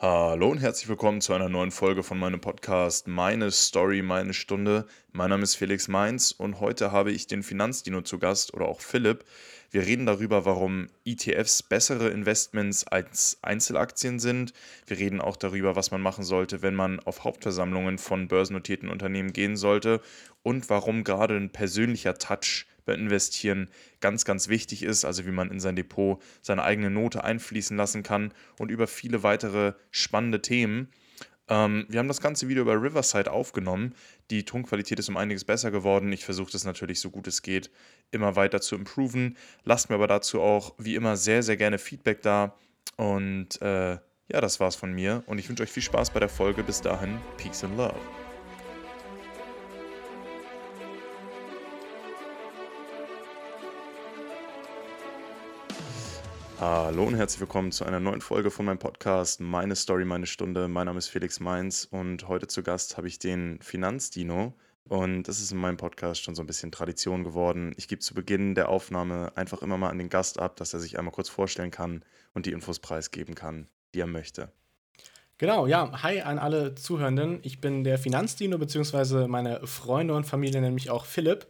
Hallo und herzlich willkommen zu einer neuen Folge von meinem Podcast Meine Story, meine Stunde. Mein Name ist Felix Mainz und heute habe ich den Finanzdino zu Gast oder auch Philipp. Wir reden darüber, warum ETFs bessere Investments als Einzelaktien sind. Wir reden auch darüber, was man machen sollte, wenn man auf Hauptversammlungen von börsennotierten Unternehmen gehen sollte und warum gerade ein persönlicher Touch beim Investieren ganz, ganz wichtig ist, also wie man in sein Depot seine eigene Note einfließen lassen kann und über viele weitere spannende Themen. Ähm, wir haben das ganze Video bei Riverside aufgenommen. Die Tonqualität ist um einiges besser geworden. Ich versuche das natürlich so gut es geht immer weiter zu improven. Lasst mir aber dazu auch wie immer sehr, sehr gerne Feedback da. Und äh, ja, das war's von mir. Und ich wünsche euch viel Spaß bei der Folge. Bis dahin, Peace and Love. Hallo und herzlich willkommen zu einer neuen Folge von meinem Podcast Meine Story, meine Stunde. Mein Name ist Felix Mainz und heute zu Gast habe ich den Finanzdino. Und das ist in meinem Podcast schon so ein bisschen Tradition geworden. Ich gebe zu Beginn der Aufnahme einfach immer mal an den Gast ab, dass er sich einmal kurz vorstellen kann und die Infos preisgeben kann, die er möchte. Genau, ja. Hi an alle Zuhörenden. Ich bin der Finanzdino, beziehungsweise meine Freunde und Familie nennen mich auch Philipp.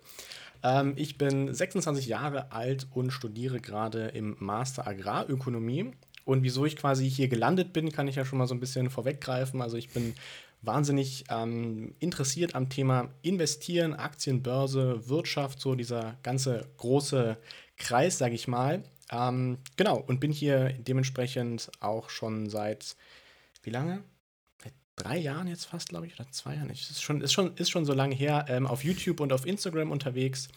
Ähm, ich bin 26 Jahre alt und studiere gerade im Master Agrarökonomie. Und wieso ich quasi hier gelandet bin, kann ich ja schon mal so ein bisschen vorweggreifen. Also ich bin wahnsinnig ähm, interessiert am Thema Investieren, Aktienbörse, Wirtschaft, so dieser ganze große Kreis, sage ich mal. Ähm, genau, und bin hier dementsprechend auch schon seit, wie lange? Drei Jahren jetzt fast, glaube ich, oder zwei Jahren. Es ist schon, ist schon, ist schon so lange her, ähm, auf YouTube und auf Instagram unterwegs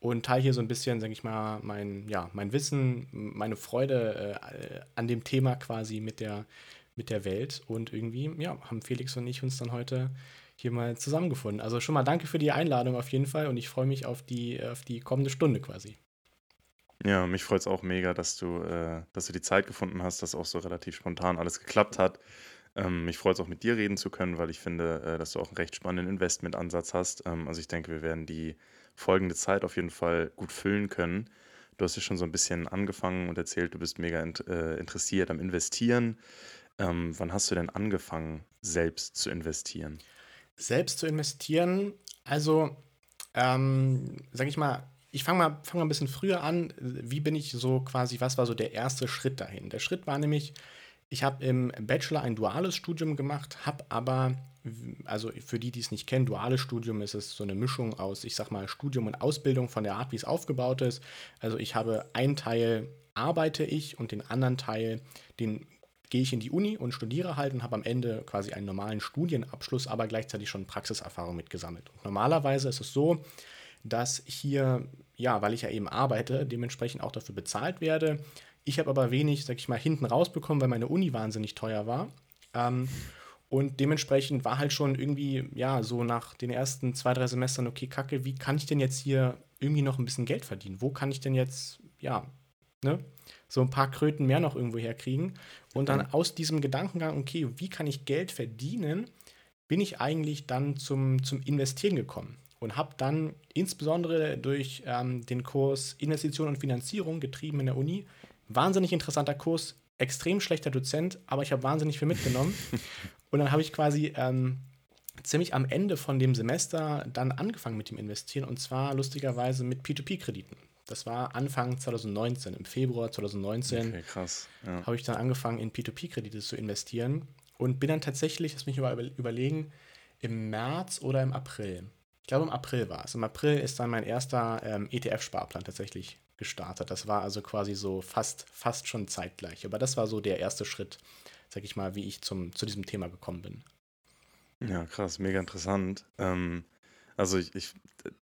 und teile hier so ein bisschen, sage ich mal, mein, ja, mein Wissen, meine Freude äh, an dem Thema quasi mit der, mit der Welt. Und irgendwie, ja, haben Felix und ich uns dann heute hier mal zusammengefunden. Also schon mal danke für die Einladung auf jeden Fall und ich freue mich auf die, auf die kommende Stunde quasi. Ja, mich freut es auch mega, dass du, äh, dass du die Zeit gefunden hast, dass auch so relativ spontan alles geklappt hat. Ähm, mich freut es auch mit dir reden zu können, weil ich finde, äh, dass du auch einen recht spannenden Investmentansatz hast. Ähm, also ich denke, wir werden die folgende Zeit auf jeden Fall gut füllen können. Du hast ja schon so ein bisschen angefangen und erzählt, du bist mega int äh, interessiert am Investieren. Ähm, wann hast du denn angefangen, selbst zu investieren? Selbst zu investieren, also ähm, sag ich mal, ich fange mal, fang mal ein bisschen früher an. Wie bin ich so quasi, was war so der erste Schritt dahin? Der Schritt war nämlich, ich habe im Bachelor ein duales Studium gemacht, habe aber, also für die, die es nicht kennen, duales Studium ist es so eine Mischung aus, ich sag mal, Studium und Ausbildung von der Art, wie es aufgebaut ist. Also ich habe einen Teil arbeite ich und den anderen Teil, den gehe ich in die Uni und studiere halt und habe am Ende quasi einen normalen Studienabschluss, aber gleichzeitig schon Praxiserfahrung mitgesammelt. Und normalerweise ist es so, dass hier, ja, weil ich ja eben arbeite, dementsprechend auch dafür bezahlt werde. Ich habe aber wenig, sag ich mal, hinten rausbekommen, weil meine Uni wahnsinnig teuer war. Ähm, und dementsprechend war halt schon irgendwie, ja, so nach den ersten zwei, drei Semestern, okay, kacke, wie kann ich denn jetzt hier irgendwie noch ein bisschen Geld verdienen? Wo kann ich denn jetzt, ja, ne, so ein paar Kröten mehr noch irgendwo herkriegen? Und dann aus diesem Gedankengang, okay, wie kann ich Geld verdienen, bin ich eigentlich dann zum, zum Investieren gekommen und habe dann insbesondere durch ähm, den Kurs Investition und Finanzierung getrieben in der Uni wahnsinnig interessanter Kurs, extrem schlechter Dozent, aber ich habe wahnsinnig viel mitgenommen. und dann habe ich quasi ähm, ziemlich am Ende von dem Semester dann angefangen mit dem Investieren und zwar lustigerweise mit P2P-Krediten. Das war Anfang 2019, im Februar 2019 okay, ja. habe ich dann angefangen, in P2P-Kredite zu investieren und bin dann tatsächlich, lass mich mal überlegen, im März oder im April. Ich glaube, im April war es. Im April ist dann mein erster ähm, ETF-Sparplan tatsächlich gestartet. Das war also quasi so fast, fast schon zeitgleich. Aber das war so der erste Schritt, sag ich mal, wie ich zum, zu diesem Thema gekommen bin. Ja, krass, mega interessant. Ähm, also ich, ich,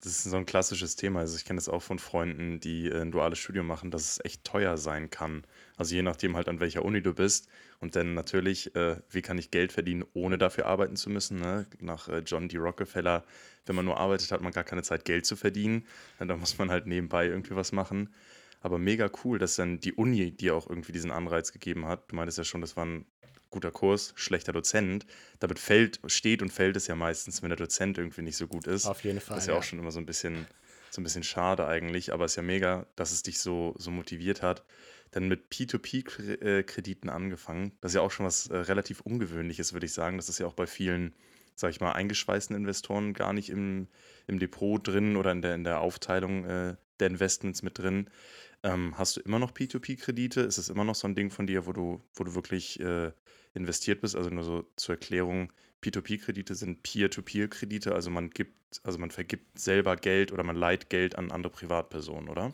das ist so ein klassisches Thema. Also ich kenne das auch von Freunden, die äh, ein duales Studium machen, dass es echt teuer sein kann. Also je nachdem halt an welcher Uni du bist. Und dann natürlich, äh, wie kann ich Geld verdienen, ohne dafür arbeiten zu müssen? Ne? Nach äh, John D. Rockefeller, wenn man nur arbeitet, hat man gar keine Zeit, Geld zu verdienen. Da muss man halt nebenbei irgendwie was machen. Aber mega cool, dass dann die Uni dir auch irgendwie diesen Anreiz gegeben hat. Du meintest ja schon, das war ein guter Kurs, schlechter Dozent. Damit fällt, steht und fällt es ja meistens, wenn der Dozent irgendwie nicht so gut ist. Auf jeden Fall. Das ist ja, ja. auch schon immer so ein bisschen, so ein bisschen schade eigentlich, aber es ist ja mega, dass es dich so, so motiviert hat. Dann mit P2P-Krediten äh, angefangen. Das ist ja auch schon was äh, relativ Ungewöhnliches, würde ich sagen. Das ist ja auch bei vielen, sag ich mal, eingeschweißten Investoren gar nicht im, im Depot drin oder in der, in der Aufteilung äh, der Investments mit drin. Ähm, hast du immer noch P2P-Kredite? Ist es immer noch so ein Ding von dir, wo du, wo du wirklich äh, investiert bist? Also nur so zur Erklärung, P2P-Kredite sind Peer-to-Peer-Kredite, also man gibt, also man vergibt selber Geld oder man leiht Geld an andere Privatpersonen, oder?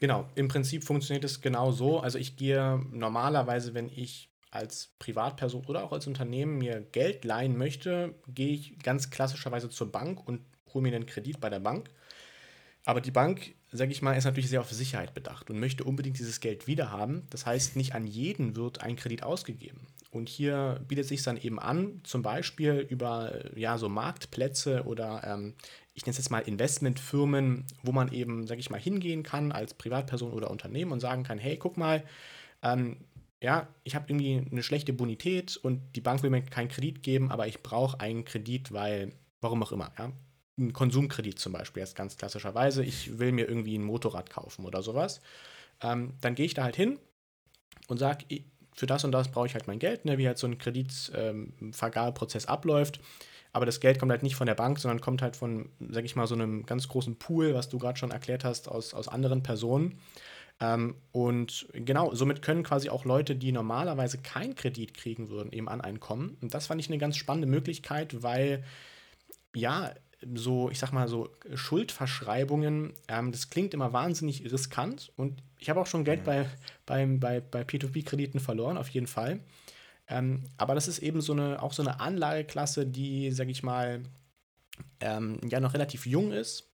Genau, im Prinzip funktioniert es genau so. Also ich gehe normalerweise, wenn ich als Privatperson oder auch als Unternehmen mir Geld leihen möchte, gehe ich ganz klassischerweise zur Bank und hole mir einen Kredit bei der Bank. Aber die Bank, sage ich mal, ist natürlich sehr auf Sicherheit bedacht und möchte unbedingt dieses Geld wiederhaben. Das heißt, nicht an jeden wird ein Kredit ausgegeben. Und hier bietet sich dann eben an, zum Beispiel über ja, so Marktplätze oder ähm, ich nenne es jetzt mal Investmentfirmen, wo man eben, sage ich mal, hingehen kann als Privatperson oder Unternehmen und sagen kann, hey, guck mal, ähm, ja, ich habe irgendwie eine schlechte Bonität und die Bank will mir keinen Kredit geben, aber ich brauche einen Kredit, weil, warum auch immer, ja. Ein Konsumkredit zum Beispiel, jetzt ganz klassischerweise, ich will mir irgendwie ein Motorrad kaufen oder sowas. Ähm, dann gehe ich da halt hin und sage, für das und das brauche ich halt mein Geld, ne, wie halt so ein Kreditvergabeprozess ähm, abläuft. Aber das Geld kommt halt nicht von der Bank, sondern kommt halt von, sag ich mal, so einem ganz großen Pool, was du gerade schon erklärt hast, aus, aus anderen Personen. Ähm, und genau, somit können quasi auch Leute, die normalerweise keinen Kredit kriegen würden, eben an einen kommen. Und das fand ich eine ganz spannende Möglichkeit, weil ja, so, ich sag mal, so Schuldverschreibungen, ähm, das klingt immer wahnsinnig riskant und ich habe auch schon Geld mhm. bei, bei, bei, bei P2P-Krediten verloren, auf jeden Fall. Ähm, aber das ist eben so eine, auch so eine Anlageklasse, die, sag ich mal, ähm, ja noch relativ jung ist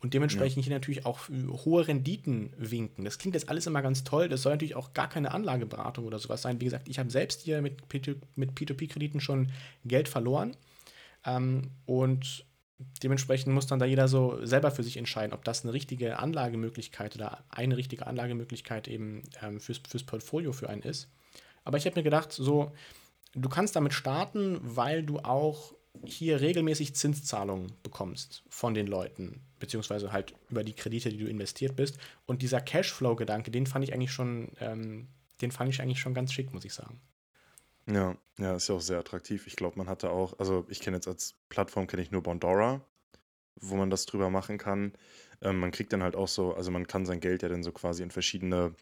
und dementsprechend ja. hier natürlich auch hohe Renditen winken. Das klingt jetzt alles immer ganz toll. Das soll natürlich auch gar keine Anlageberatung oder sowas sein. Wie gesagt, ich habe selbst hier mit, mit P2P-Krediten schon Geld verloren. Ähm, und dementsprechend muss dann da jeder so selber für sich entscheiden, ob das eine richtige Anlagemöglichkeit oder eine richtige Anlagemöglichkeit eben ähm, fürs, fürs Portfolio für einen ist. Aber ich habe mir gedacht, so, du kannst damit starten, weil du auch hier regelmäßig Zinszahlungen bekommst von den Leuten, beziehungsweise halt über die Kredite, die du investiert bist. Und dieser Cashflow-Gedanke, den fand ich eigentlich schon, ähm, den fand ich eigentlich schon ganz schick, muss ich sagen. Ja, ja, ist ja auch sehr attraktiv. Ich glaube, man hatte auch, also ich kenne jetzt als Plattform kenne ich nur Bondora, wo man das drüber machen kann. Ähm, man kriegt dann halt auch so, also man kann sein Geld ja dann so quasi in verschiedene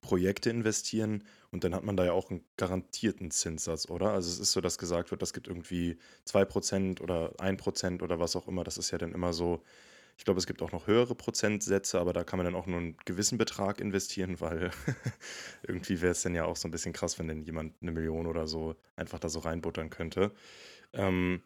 Projekte investieren und dann hat man da ja auch einen garantierten Zinssatz, oder? Also es ist so, dass gesagt wird, das gibt irgendwie 2% oder 1% oder was auch immer. Das ist ja dann immer so, ich glaube, es gibt auch noch höhere Prozentsätze, aber da kann man dann auch nur einen gewissen Betrag investieren, weil irgendwie wäre es dann ja auch so ein bisschen krass, wenn dann jemand eine Million oder so einfach da so reinbuttern könnte. Ähm,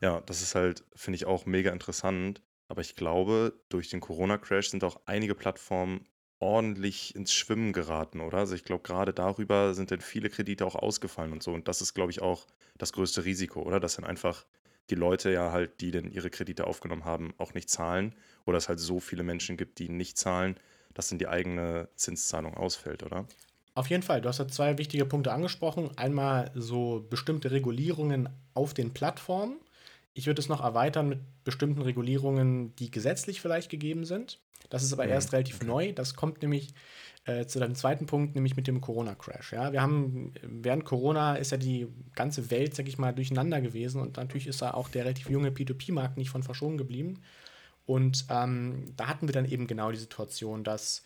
ja, das ist halt, finde ich auch mega interessant. Aber ich glaube, durch den Corona-Crash sind auch einige Plattformen ordentlich ins Schwimmen geraten, oder? Also ich glaube, gerade darüber sind dann viele Kredite auch ausgefallen und so. Und das ist, glaube ich, auch das größte Risiko, oder? Dass dann einfach die Leute ja halt, die denn ihre Kredite aufgenommen haben, auch nicht zahlen. Oder es halt so viele Menschen gibt, die nicht zahlen, dass dann die eigene Zinszahlung ausfällt, oder? Auf jeden Fall. Du hast ja zwei wichtige Punkte angesprochen. Einmal so bestimmte Regulierungen auf den Plattformen. Ich würde es noch erweitern mit bestimmten Regulierungen, die gesetzlich vielleicht gegeben sind. Das ist aber mhm. erst relativ neu. Das kommt nämlich äh, zu deinem zweiten Punkt, nämlich mit dem Corona-Crash. Ja, wir haben während Corona ist ja die ganze Welt, sag ich mal, durcheinander gewesen und natürlich ist da auch der relativ junge P2P-Markt nicht von verschonen geblieben. Und ähm, da hatten wir dann eben genau die Situation, dass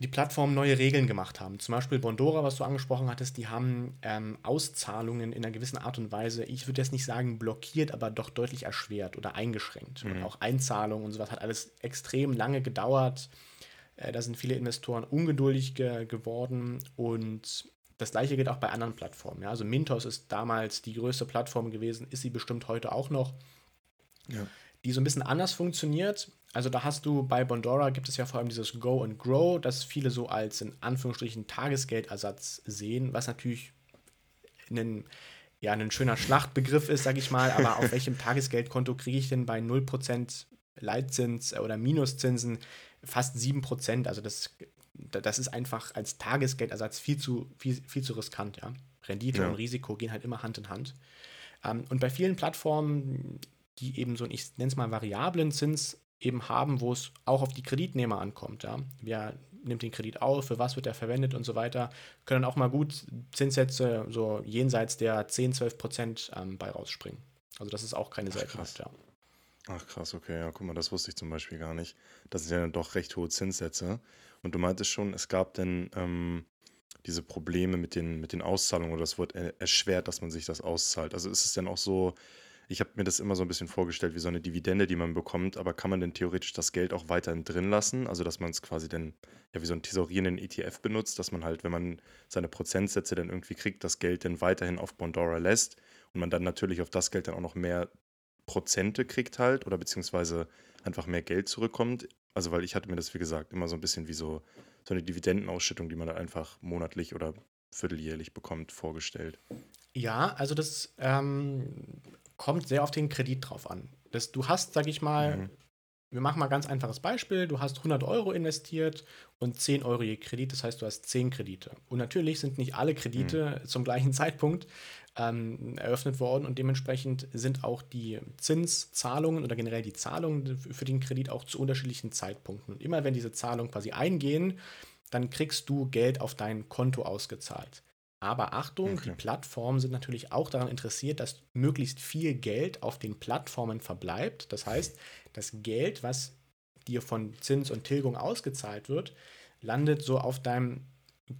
die Plattformen neue Regeln gemacht haben. Zum Beispiel Bondora, was du angesprochen hattest, die haben ähm, Auszahlungen in einer gewissen Art und Weise, ich würde jetzt nicht sagen blockiert, aber doch deutlich erschwert oder eingeschränkt. Mhm. Und auch Einzahlungen und sowas hat alles extrem lange gedauert. Äh, da sind viele Investoren ungeduldig ge geworden und das gleiche gilt auch bei anderen Plattformen. Ja? Also Mintos ist damals die größte Plattform gewesen, ist sie bestimmt heute auch noch. Ja. Die so ein bisschen anders funktioniert, also da hast du bei Bondora gibt es ja vor allem dieses Go and Grow, das viele so als in Anführungsstrichen Tagesgeldersatz sehen, was natürlich ein, ja, ein schöner Schlachtbegriff ist, sage ich mal, aber auf welchem Tagesgeldkonto kriege ich denn bei 0% Leitzins oder Minuszinsen fast 7%? Also das, das ist einfach als Tagesgeldersatz viel zu, viel, viel zu riskant, ja. Rendite ja. und Risiko gehen halt immer Hand in Hand. Ähm, und bei vielen Plattformen, die eben so, ich nenne es mal variablen Zins eben haben, wo es auch auf die Kreditnehmer ankommt. Ja? Wer nimmt den Kredit auf, für was wird er verwendet und so weiter, können auch mal gut Zinssätze so jenseits der 10, 12 Prozent ähm, bei rausspringen. Also das ist auch keine Seltenheit, ja. Ach krass, okay, ja, guck mal, das wusste ich zum Beispiel gar nicht. Das sind ja doch recht hohe Zinssätze. Und du meintest schon, es gab denn ähm, diese Probleme mit den, mit den Auszahlungen oder das wird erschwert, dass man sich das auszahlt. Also ist es denn auch so, ich habe mir das immer so ein bisschen vorgestellt wie so eine Dividende, die man bekommt, aber kann man denn theoretisch das Geld auch weiterhin drin lassen? Also dass man es quasi dann ja wie so einen tesorierenden ETF benutzt, dass man halt, wenn man seine Prozentsätze dann irgendwie kriegt, das Geld dann weiterhin auf Bondora lässt und man dann natürlich auf das Geld dann auch noch mehr Prozente kriegt halt oder beziehungsweise einfach mehr Geld zurückkommt. Also weil ich hatte mir das, wie gesagt, immer so ein bisschen wie so, so eine Dividendenausschüttung, die man dann einfach monatlich oder vierteljährlich bekommt, vorgestellt. Ja, also das ähm, kommt sehr auf den Kredit drauf an. Das, du hast, sag ich mal, mhm. wir machen mal ein ganz einfaches Beispiel, du hast 100 Euro investiert und 10 Euro je Kredit, das heißt, du hast 10 Kredite. Und natürlich sind nicht alle Kredite mhm. zum gleichen Zeitpunkt ähm, eröffnet worden und dementsprechend sind auch die Zinszahlungen oder generell die Zahlungen für den Kredit auch zu unterschiedlichen Zeitpunkten. Und immer wenn diese Zahlungen quasi eingehen, dann kriegst du Geld auf dein Konto ausgezahlt. Aber Achtung, okay. die Plattformen sind natürlich auch daran interessiert, dass möglichst viel Geld auf den Plattformen verbleibt. Das heißt, das Geld, was dir von Zins und Tilgung ausgezahlt wird, landet so auf deinem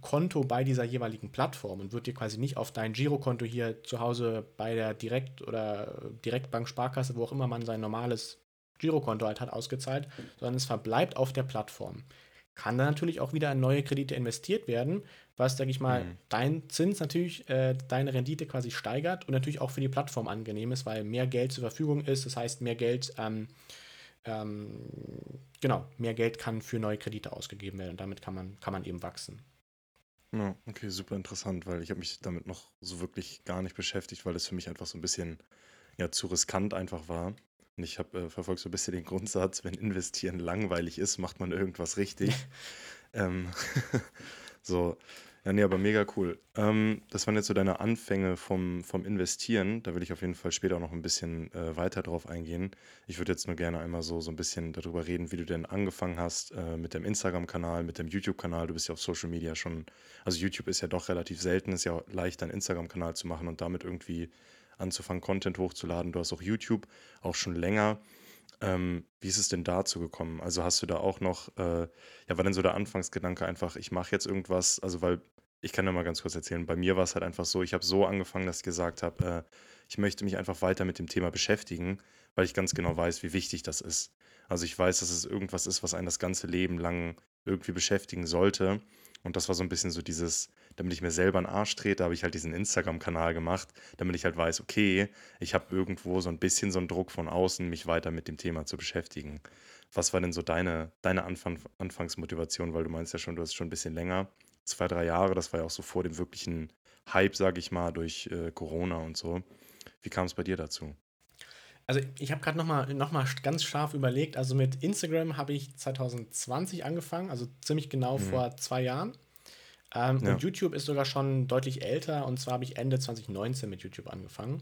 Konto bei dieser jeweiligen Plattform und wird dir quasi nicht auf dein Girokonto hier zu Hause bei der Direkt- oder Direktbank, Sparkasse, wo auch immer man sein normales Girokonto halt hat, ausgezahlt, sondern es verbleibt auf der Plattform. Kann dann natürlich auch wieder in neue Kredite investiert werden, was, sage ich mal, mhm. dein Zins natürlich äh, deine Rendite quasi steigert und natürlich auch für die Plattform angenehm ist, weil mehr Geld zur Verfügung ist. Das heißt, mehr Geld ähm, ähm, genau, mehr Geld kann für neue Kredite ausgegeben werden und damit kann man, kann man eben wachsen. Ja, okay, super interessant, weil ich habe mich damit noch so wirklich gar nicht beschäftigt, weil das für mich einfach so ein bisschen ja, zu riskant einfach war. Und ich habe äh, verfolgt so ein bisschen den Grundsatz, wenn investieren langweilig ist, macht man irgendwas richtig. ähm, so, ja, nee, aber mega cool. Ähm, das waren jetzt so deine Anfänge vom, vom Investieren. Da will ich auf jeden Fall später auch noch ein bisschen äh, weiter drauf eingehen. Ich würde jetzt nur gerne einmal so, so ein bisschen darüber reden, wie du denn angefangen hast äh, mit dem Instagram-Kanal, mit dem YouTube-Kanal. Du bist ja auf Social Media schon, also YouTube ist ja doch relativ selten, ist ja leicht, einen Instagram-Kanal zu machen und damit irgendwie anzufangen, Content hochzuladen. Du hast auch YouTube auch schon länger. Ähm, wie ist es denn dazu gekommen? Also hast du da auch noch, äh, ja, war denn so der Anfangsgedanke einfach, ich mache jetzt irgendwas, also weil ich kann ja mal ganz kurz erzählen. Bei mir war es halt einfach so, ich habe so angefangen, dass ich gesagt habe, äh, ich möchte mich einfach weiter mit dem Thema beschäftigen, weil ich ganz genau weiß, wie wichtig das ist. Also ich weiß, dass es irgendwas ist, was einen das ganze Leben lang irgendwie beschäftigen sollte. Und das war so ein bisschen so dieses, damit ich mir selber einen Arsch trete, habe ich halt diesen Instagram-Kanal gemacht, damit ich halt weiß, okay, ich habe irgendwo so ein bisschen so einen Druck von außen, mich weiter mit dem Thema zu beschäftigen. Was war denn so deine, deine Anfang, Anfangsmotivation? Weil du meinst ja schon, du hast schon ein bisschen länger zwei, drei Jahre. Das war ja auch so vor dem wirklichen Hype, sage ich mal, durch äh, Corona und so. Wie kam es bei dir dazu? Also ich habe gerade nochmal noch mal ganz scharf überlegt. Also mit Instagram habe ich 2020 angefangen, also ziemlich genau mhm. vor zwei Jahren. Ähm, ja. Und YouTube ist sogar schon deutlich älter. Und zwar habe ich Ende 2019 mit YouTube angefangen.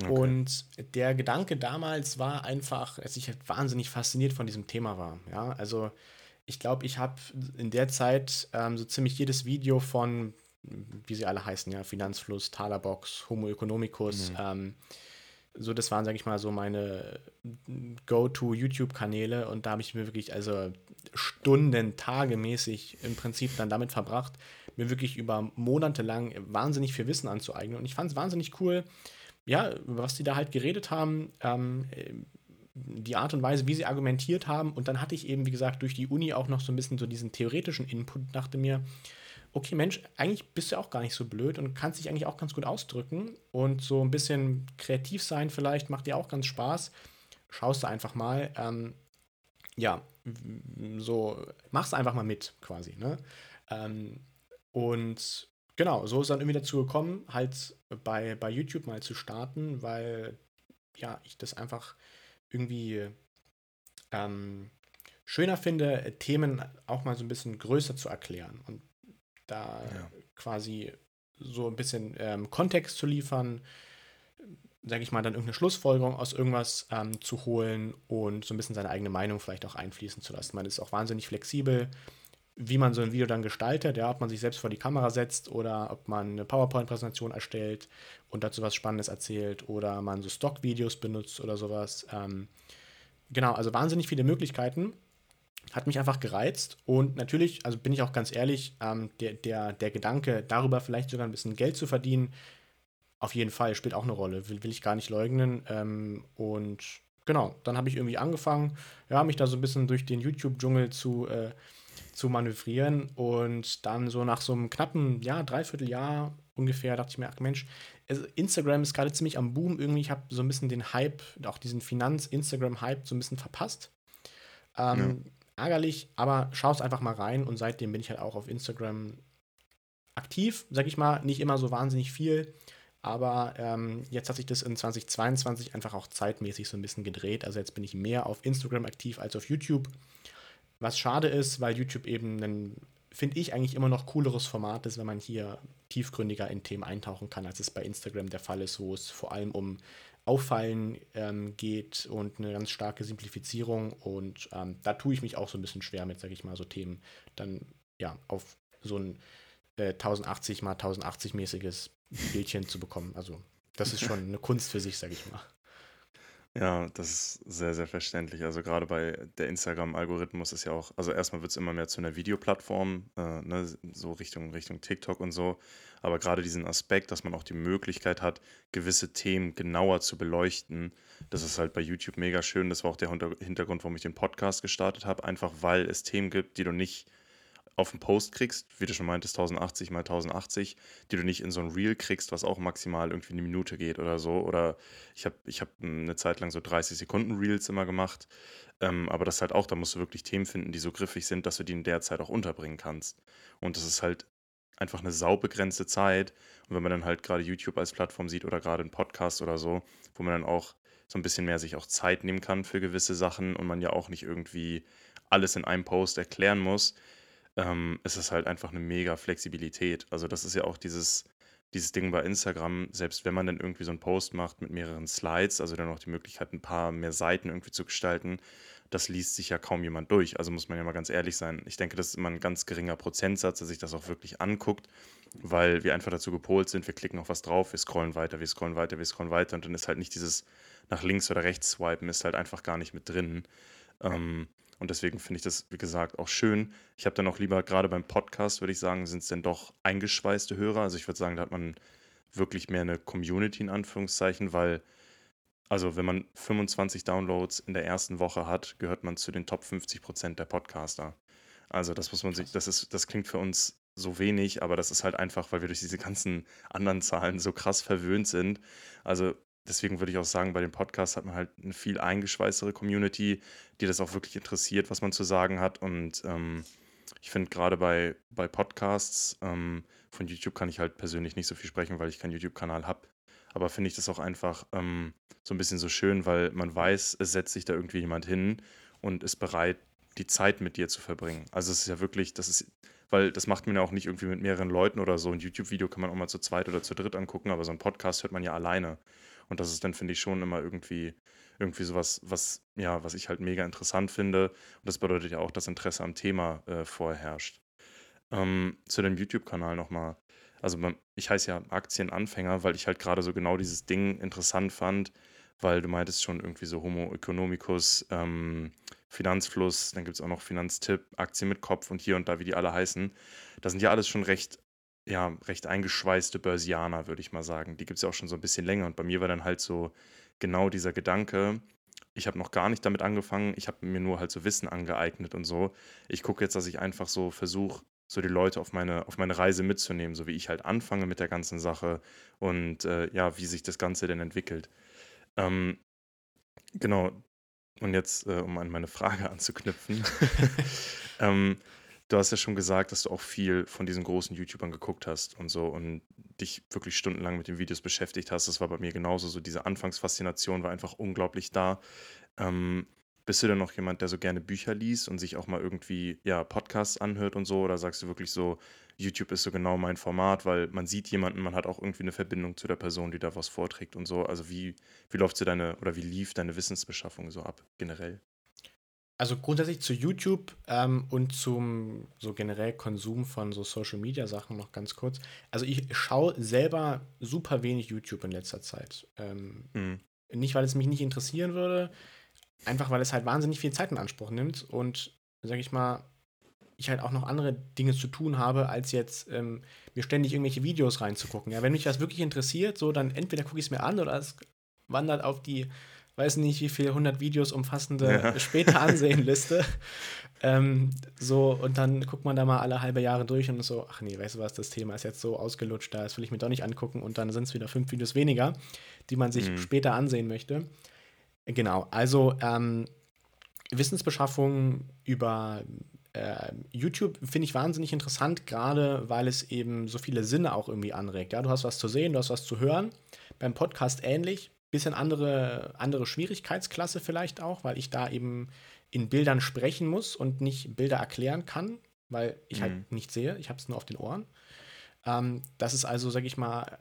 Okay. Und der Gedanke damals war einfach, dass ich halt wahnsinnig fasziniert von diesem Thema war. Ja, also ich glaube, ich habe in der Zeit ähm, so ziemlich jedes Video von, wie sie alle heißen, ja, Finanzfluss, Talerbox, Homo economicus, mhm. ähm, so, das waren, sage ich mal, so meine Go-To-YouTube-Kanäle und da habe ich mir wirklich, also Stunden, Tage mäßig im Prinzip dann damit verbracht, mir wirklich über Monate lang wahnsinnig viel Wissen anzueignen. Und ich fand es wahnsinnig cool, ja, was die da halt geredet haben. Ähm, die Art und Weise, wie sie argumentiert haben. Und dann hatte ich eben, wie gesagt, durch die Uni auch noch so ein bisschen so diesen theoretischen Input, dachte mir, okay, Mensch, eigentlich bist du auch gar nicht so blöd und kannst dich eigentlich auch ganz gut ausdrücken. Und so ein bisschen kreativ sein vielleicht macht dir auch ganz Spaß. Schaust du einfach mal. Ähm, ja, so machst du einfach mal mit quasi. Ne? Ähm, und genau, so ist dann irgendwie dazu gekommen, halt bei, bei YouTube mal zu starten, weil ja, ich das einfach irgendwie ähm, schöner finde, Themen auch mal so ein bisschen größer zu erklären und da ja. quasi so ein bisschen ähm, Kontext zu liefern. Sage ich mal, dann irgendeine Schlussfolgerung aus irgendwas ähm, zu holen und so ein bisschen seine eigene Meinung vielleicht auch einfließen zu lassen. Man ist auch wahnsinnig flexibel, wie man so ein Video dann gestaltet, ja, ob man sich selbst vor die Kamera setzt oder ob man eine PowerPoint-Präsentation erstellt und dazu was Spannendes erzählt oder man so Stock-Videos benutzt oder sowas. Ähm, genau, also wahnsinnig viele Möglichkeiten. Hat mich einfach gereizt und natürlich, also bin ich auch ganz ehrlich, ähm, der, der, der Gedanke, darüber vielleicht sogar ein bisschen Geld zu verdienen, auf jeden Fall, spielt auch eine Rolle, will, will ich gar nicht leugnen. Ähm, und genau, dann habe ich irgendwie angefangen, ja, mich da so ein bisschen durch den YouTube-Dschungel zu, äh, zu manövrieren. Und dann so nach so einem knappen, ja, Dreivierteljahr ungefähr, dachte ich mir, ach Mensch, also Instagram ist gerade ziemlich am Boom. Irgendwie, ich habe so ein bisschen den Hype, auch diesen Finanz-Instagram-Hype so ein bisschen verpasst. Ähm, ja. Ärgerlich, aber schau es einfach mal rein und seitdem bin ich halt auch auf Instagram aktiv, sag ich mal, nicht immer so wahnsinnig viel. Aber ähm, jetzt hat sich das in 2022 einfach auch zeitmäßig so ein bisschen gedreht. Also jetzt bin ich mehr auf Instagram aktiv als auf YouTube. Was schade ist, weil YouTube eben ein, finde ich, eigentlich immer noch cooleres Format ist, wenn man hier tiefgründiger in Themen eintauchen kann, als es bei Instagram der Fall ist, wo es vor allem um Auffallen ähm, geht und eine ganz starke Simplifizierung. Und ähm, da tue ich mich auch so ein bisschen schwer mit, sage ich mal, so Themen dann ja auf so ein äh, 1080 mal 1080 mäßiges Bildchen zu bekommen. Also das ist schon eine Kunst für sich, sage ich mal. Ja, das ist sehr, sehr verständlich. Also gerade bei der Instagram-Algorithmus ist ja auch, also erstmal wird es immer mehr zu einer Videoplattform, äh, ne, so Richtung, Richtung TikTok und so. Aber gerade diesen Aspekt, dass man auch die Möglichkeit hat, gewisse Themen genauer zu beleuchten, das ist halt bei YouTube mega schön. Das war auch der Hintergrund, warum ich den Podcast gestartet habe. Einfach weil es Themen gibt, die du nicht auf den Post kriegst, wie du schon meintest, 1080 mal 1080, die du nicht in so ein Reel kriegst, was auch maximal irgendwie eine Minute geht oder so. Oder ich habe ich hab eine Zeit lang so 30 Sekunden Reels immer gemacht. Ähm, aber das halt auch, da musst du wirklich Themen finden, die so griffig sind, dass du die in der Zeit auch unterbringen kannst. Und das ist halt einfach eine saubegrenzte Zeit. Und wenn man dann halt gerade YouTube als Plattform sieht oder gerade einen Podcast oder so, wo man dann auch so ein bisschen mehr sich auch Zeit nehmen kann für gewisse Sachen und man ja auch nicht irgendwie alles in einem Post erklären muss, ähm, ist es halt einfach eine mega Flexibilität. Also das ist ja auch dieses, dieses Ding bei Instagram, selbst wenn man dann irgendwie so einen Post macht mit mehreren Slides, also dann noch die Möglichkeit, ein paar mehr Seiten irgendwie zu gestalten, das liest sich ja kaum jemand durch. Also muss man ja mal ganz ehrlich sein. Ich denke, das ist immer ein ganz geringer Prozentsatz, dass sich das auch wirklich anguckt, weil wir einfach dazu gepolt sind, wir klicken auf was drauf, wir scrollen weiter, wir scrollen weiter, wir scrollen weiter und dann ist halt nicht dieses nach links oder rechts swipen, ist halt einfach gar nicht mit drin. Ähm, und deswegen finde ich das, wie gesagt, auch schön. Ich habe dann auch lieber, gerade beim Podcast, würde ich sagen, sind es dann doch eingeschweißte Hörer. Also ich würde sagen, da hat man wirklich mehr eine Community in Anführungszeichen, weil, also wenn man 25 Downloads in der ersten Woche hat, gehört man zu den Top 50 Prozent der Podcaster. Also das muss man sich, das ist, das klingt für uns so wenig, aber das ist halt einfach, weil wir durch diese ganzen anderen Zahlen so krass verwöhnt sind. Also deswegen würde ich auch sagen, bei den Podcasts hat man halt eine viel eingeschweißtere Community, die das auch wirklich interessiert, was man zu sagen hat. Und ähm, ich finde gerade bei, bei Podcasts, ähm, von YouTube kann ich halt persönlich nicht so viel sprechen, weil ich keinen YouTube-Kanal habe. Aber finde ich das auch einfach ähm, so ein bisschen so schön, weil man weiß, es setzt sich da irgendwie jemand hin und ist bereit, die Zeit mit dir zu verbringen. Also es ist ja wirklich, das ist, weil das macht man ja auch nicht irgendwie mit mehreren Leuten oder so. Ein YouTube-Video kann man auch mal zu zweit oder zu dritt angucken, aber so ein Podcast hört man ja alleine. Und das ist dann, finde ich, schon immer irgendwie, irgendwie sowas, was, ja, was ich halt mega interessant finde. Und das bedeutet ja auch, dass Interesse am Thema äh, vorherrscht. Ähm, zu dem YouTube-Kanal nochmal. Also ich heiße ja Aktienanfänger, weil ich halt gerade so genau dieses Ding interessant fand, weil du meintest schon irgendwie so Homo economicus, ähm, Finanzfluss, dann gibt es auch noch Finanztipp, Aktien mit Kopf und hier und da, wie die alle heißen. Das sind ja alles schon recht ja, recht eingeschweißte Börsianer, würde ich mal sagen. Die gibt es ja auch schon so ein bisschen länger. Und bei mir war dann halt so genau dieser Gedanke, ich habe noch gar nicht damit angefangen, ich habe mir nur halt so Wissen angeeignet und so. Ich gucke jetzt, dass ich einfach so versuche, so die Leute auf meine, auf meine Reise mitzunehmen, so wie ich halt anfange mit der ganzen Sache und äh, ja, wie sich das Ganze denn entwickelt. Ähm, genau. Und jetzt, äh, um an meine Frage anzuknüpfen. ähm, du hast ja schon gesagt, dass du auch viel von diesen großen YouTubern geguckt hast und so und dich wirklich stundenlang mit den Videos beschäftigt hast. Das war bei mir genauso. So diese Anfangsfaszination war einfach unglaublich da. Ähm, bist du denn noch jemand, der so gerne Bücher liest und sich auch mal irgendwie ja, Podcasts anhört und so? Oder sagst du wirklich so, YouTube ist so genau mein Format, weil man sieht jemanden, man hat auch irgendwie eine Verbindung zu der Person, die da was vorträgt und so. Also wie, wie läuft so deine oder wie lief deine Wissensbeschaffung so ab, generell? Also grundsätzlich zu YouTube ähm, und zum so generell Konsum von so Social Media Sachen noch ganz kurz. Also ich schaue selber super wenig YouTube in letzter Zeit. Ähm, mhm. Nicht, weil es mich nicht interessieren würde, einfach weil es halt wahnsinnig viel Zeit in Anspruch nimmt und, sag ich mal, ich halt auch noch andere Dinge zu tun habe, als jetzt ähm, mir ständig irgendwelche Videos reinzugucken. Ja, wenn mich das wirklich interessiert, so dann entweder gucke ich es mir an oder es wandert auf die, weiß nicht wie viele 100 Videos umfassende ja. später ansehen Liste. ähm, so und dann guckt man da mal alle halbe Jahre durch und so, ach nee, weißt du was, das Thema ist jetzt so ausgelutscht, das will ich mir doch nicht angucken und dann sind es wieder fünf Videos weniger, die man sich mhm. später ansehen möchte. Genau, also ähm, Wissensbeschaffung über äh, YouTube finde ich wahnsinnig interessant, gerade weil es eben so viele Sinne auch irgendwie anregt. Ja, du hast was zu sehen, du hast was zu hören. Beim Podcast ähnlich. Bisschen andere, andere Schwierigkeitsklasse vielleicht auch, weil ich da eben in Bildern sprechen muss und nicht Bilder erklären kann, weil ich halt mhm. halt nicht sehe. Ich habe es nur auf den Ohren. Ähm, das ist also, sage ich mal,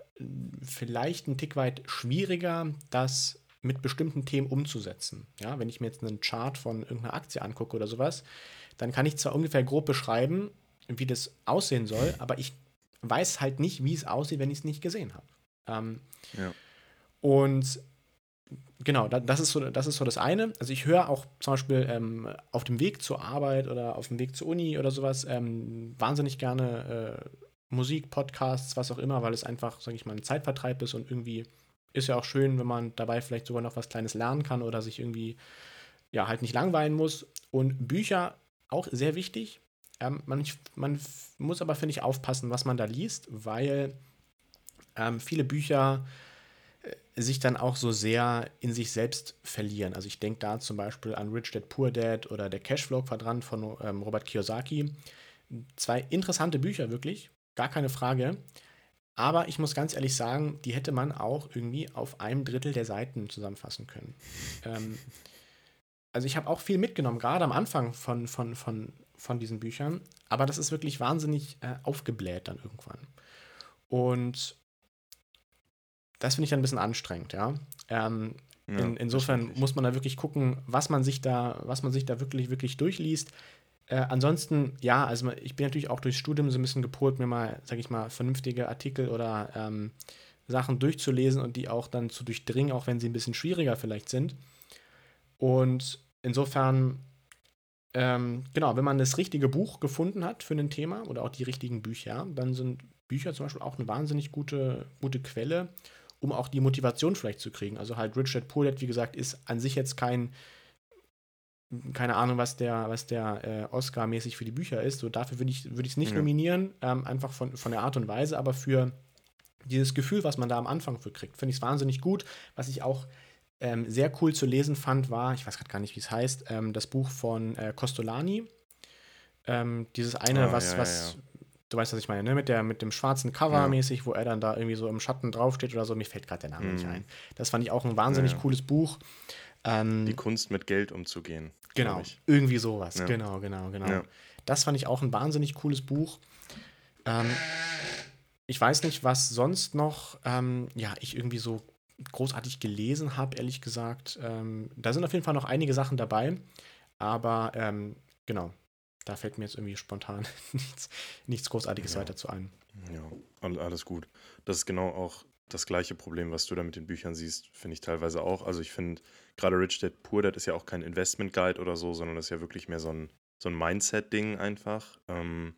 vielleicht ein Tick weit schwieriger, das mit bestimmten Themen umzusetzen. Ja, wenn ich mir jetzt einen Chart von irgendeiner Aktie angucke oder sowas, dann kann ich zwar ungefähr grob beschreiben, wie das aussehen soll, aber ich weiß halt nicht, wie es aussieht, wenn ich es nicht gesehen habe. Ähm, ja. Und genau, das ist, so, das ist so das eine. Also ich höre auch zum Beispiel ähm, auf dem Weg zur Arbeit oder auf dem Weg zur Uni oder sowas ähm, wahnsinnig gerne äh, Musik, Podcasts, was auch immer, weil es einfach, sage ich mal, ein Zeitvertreib ist und irgendwie ist ja auch schön, wenn man dabei vielleicht sogar noch was Kleines lernen kann oder sich irgendwie ja halt nicht langweilen muss. Und Bücher auch sehr wichtig. Ähm, man, man muss aber, finde ich, aufpassen, was man da liest, weil ähm, viele Bücher sich dann auch so sehr in sich selbst verlieren. Also ich denke da zum Beispiel an Rich Dad Poor Dad oder Der Cashflow-Quadrant von ähm, Robert Kiyosaki. Zwei interessante Bücher, wirklich, gar keine Frage. Aber ich muss ganz ehrlich sagen, die hätte man auch irgendwie auf einem Drittel der Seiten zusammenfassen können. Ähm, also ich habe auch viel mitgenommen, gerade am Anfang von, von, von, von diesen Büchern. Aber das ist wirklich wahnsinnig äh, aufgebläht dann irgendwann. Und das finde ich dann ein bisschen anstrengend, ja. Ähm, ja in, insofern muss man da wirklich gucken, was man sich da, was man sich da wirklich, wirklich durchliest. Äh, ansonsten, ja, also ich bin natürlich auch durchs Studium so ein bisschen gepolt, mir mal, sag ich mal, vernünftige Artikel oder ähm, Sachen durchzulesen und die auch dann zu durchdringen, auch wenn sie ein bisschen schwieriger vielleicht sind. Und insofern, ähm, genau, wenn man das richtige Buch gefunden hat für ein Thema oder auch die richtigen Bücher, dann sind Bücher zum Beispiel auch eine wahnsinnig gute, gute Quelle, um auch die Motivation vielleicht zu kriegen. Also halt Richard Polet, wie gesagt, ist an sich jetzt kein, keine Ahnung, was der, was der äh, Oscar-mäßig für die Bücher ist. So dafür würde ich es würd nicht ja. nominieren, ähm, einfach von, von der Art und Weise, aber für dieses Gefühl, was man da am Anfang für kriegt, finde ich es wahnsinnig gut. Was ich auch ähm, sehr cool zu lesen fand, war, ich weiß gerade gar nicht, wie es heißt, ähm, das Buch von äh, Costolani. Ähm, dieses eine, ah, was, ja, was, ja. Du weißt, was ich meine, ne? mit, der, mit dem schwarzen Cover ja. mäßig, wo er dann da irgendwie so im Schatten draufsteht oder so. Mir fällt gerade der Name mhm. nicht ein. Das fand ich auch ein wahnsinnig cooles Buch. Ähm, Die Kunst mit Geld umzugehen. Genau, irgendwie sowas. Genau, genau, genau. Das fand ich auch ein wahnsinnig cooles Buch. Ähm, ich weiß nicht, was sonst noch, ähm, ja, ich irgendwie so großartig gelesen habe, ehrlich gesagt. Ähm, da sind auf jeden Fall noch einige Sachen dabei, aber ähm, genau, da fällt mir jetzt irgendwie spontan nichts, nichts Großartiges ja. weiter zu ein. Ja, alles gut. Das ist genau auch das gleiche Problem, was du da mit den Büchern siehst, finde ich teilweise auch. Also ich finde, gerade Rich Dad Poor Dad ist ja auch kein Investment Guide oder so, sondern das ist ja wirklich mehr so ein, so ein Mindset-Ding einfach. Ähm,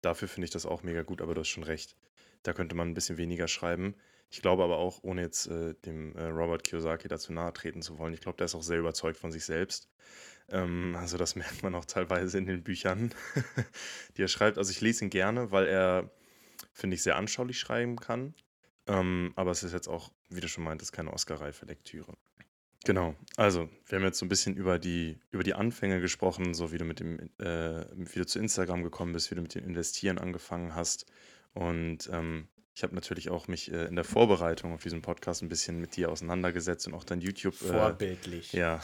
dafür finde ich das auch mega gut, aber du hast schon recht. Da könnte man ein bisschen weniger schreiben. Ich glaube aber auch, ohne jetzt äh, dem äh, Robert Kiyosaki dazu nahe treten zu wollen, ich glaube, der ist auch sehr überzeugt von sich selbst. Ähm, also das merkt man auch teilweise in den Büchern, die er schreibt. Also ich lese ihn gerne, weil er, finde ich, sehr anschaulich schreiben kann. Ähm, aber es ist jetzt auch, wie du schon meintest, keine Oscar-reife Lektüre. Genau, also wir haben jetzt so ein bisschen über die, über die Anfänge gesprochen, so wie du mit dem, äh, wie du zu Instagram gekommen bist, wie du mit dem Investieren angefangen hast. Und ähm, ich habe natürlich auch mich äh, in der Vorbereitung auf diesen Podcast ein bisschen mit dir auseinandergesetzt und auch dein YouTube. Äh, Vorbildlich. Ja,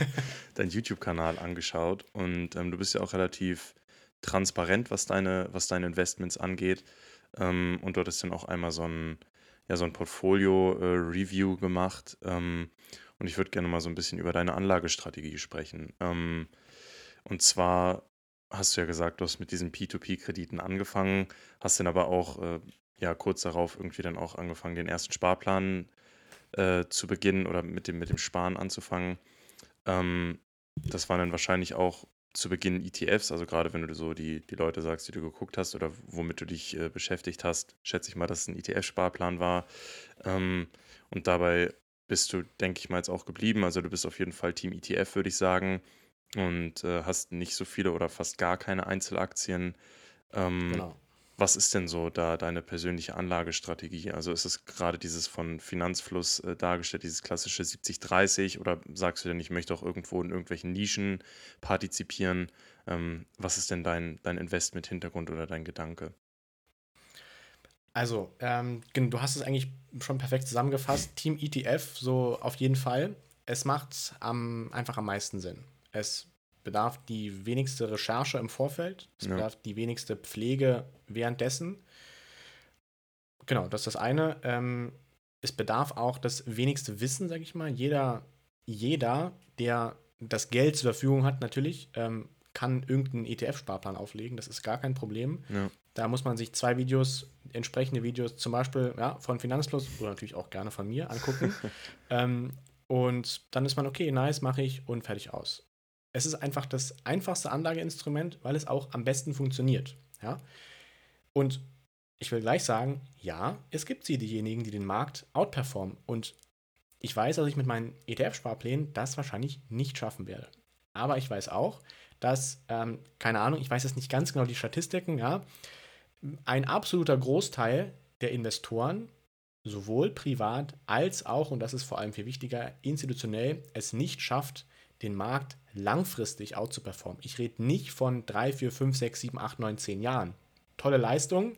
dein YouTube-Kanal angeschaut. Und ähm, du bist ja auch relativ transparent, was deine, was deine Investments angeht. Ähm, und dort ist dann auch einmal so ein, ja, so ein Portfolio-Review äh, gemacht. Ähm, und ich würde gerne mal so ein bisschen über deine Anlagestrategie sprechen. Ähm, und zwar hast du ja gesagt, du hast mit diesen P2P-Krediten angefangen, hast dann aber auch äh, ja kurz darauf irgendwie dann auch angefangen, den ersten Sparplan äh, zu beginnen oder mit dem, mit dem Sparen anzufangen. Ähm, das waren dann wahrscheinlich auch zu Beginn ETFs, also gerade wenn du so die, die Leute sagst, die du geguckt hast oder womit du dich äh, beschäftigt hast, schätze ich mal, dass es ein ETF-Sparplan war. Ähm, und dabei bist du, denke ich mal, jetzt auch geblieben. Also du bist auf jeden Fall Team ETF, würde ich sagen. Und äh, hast nicht so viele oder fast gar keine Einzelaktien. Ähm, genau. Was ist denn so da deine persönliche Anlagestrategie? Also ist es gerade dieses von Finanzfluss äh, dargestellt, dieses klassische 70-30 oder sagst du denn, ich möchte auch irgendwo in irgendwelchen Nischen partizipieren? Ähm, was ist denn dein, dein Investment-Hintergrund oder dein Gedanke? Also, ähm, du hast es eigentlich schon perfekt zusammengefasst. Team ETF, so auf jeden Fall. Es macht am, einfach am meisten Sinn. Es bedarf die wenigste Recherche im Vorfeld, es ja. bedarf die wenigste Pflege währenddessen. Genau, das ist das eine. Ähm, es bedarf auch das wenigste Wissen, sage ich mal. Jeder, jeder, der das Geld zur Verfügung hat, natürlich, ähm, kann irgendeinen ETF-Sparplan auflegen. Das ist gar kein Problem. Ja. Da muss man sich zwei Videos, entsprechende Videos, zum Beispiel ja, von Finanzfluss oder natürlich auch gerne von mir angucken. ähm, und dann ist man, okay, nice, mache ich und fertig aus. Es ist einfach das einfachste Anlageinstrument, weil es auch am besten funktioniert. Ja? Und ich will gleich sagen, ja, es gibt sie, diejenigen, die den Markt outperformen. Und ich weiß, dass ich mit meinen ETF-Sparplänen das wahrscheinlich nicht schaffen werde. Aber ich weiß auch, dass, ähm, keine Ahnung, ich weiß jetzt nicht ganz genau die Statistiken, ja, ein absoluter Großteil der Investoren, sowohl privat als auch, und das ist vor allem viel wichtiger, institutionell, es nicht schafft, den Markt langfristig outzuperformen. Ich rede nicht von 3, 4, 5, 6, 7, 8, 9, 10 Jahren. Tolle Leistung,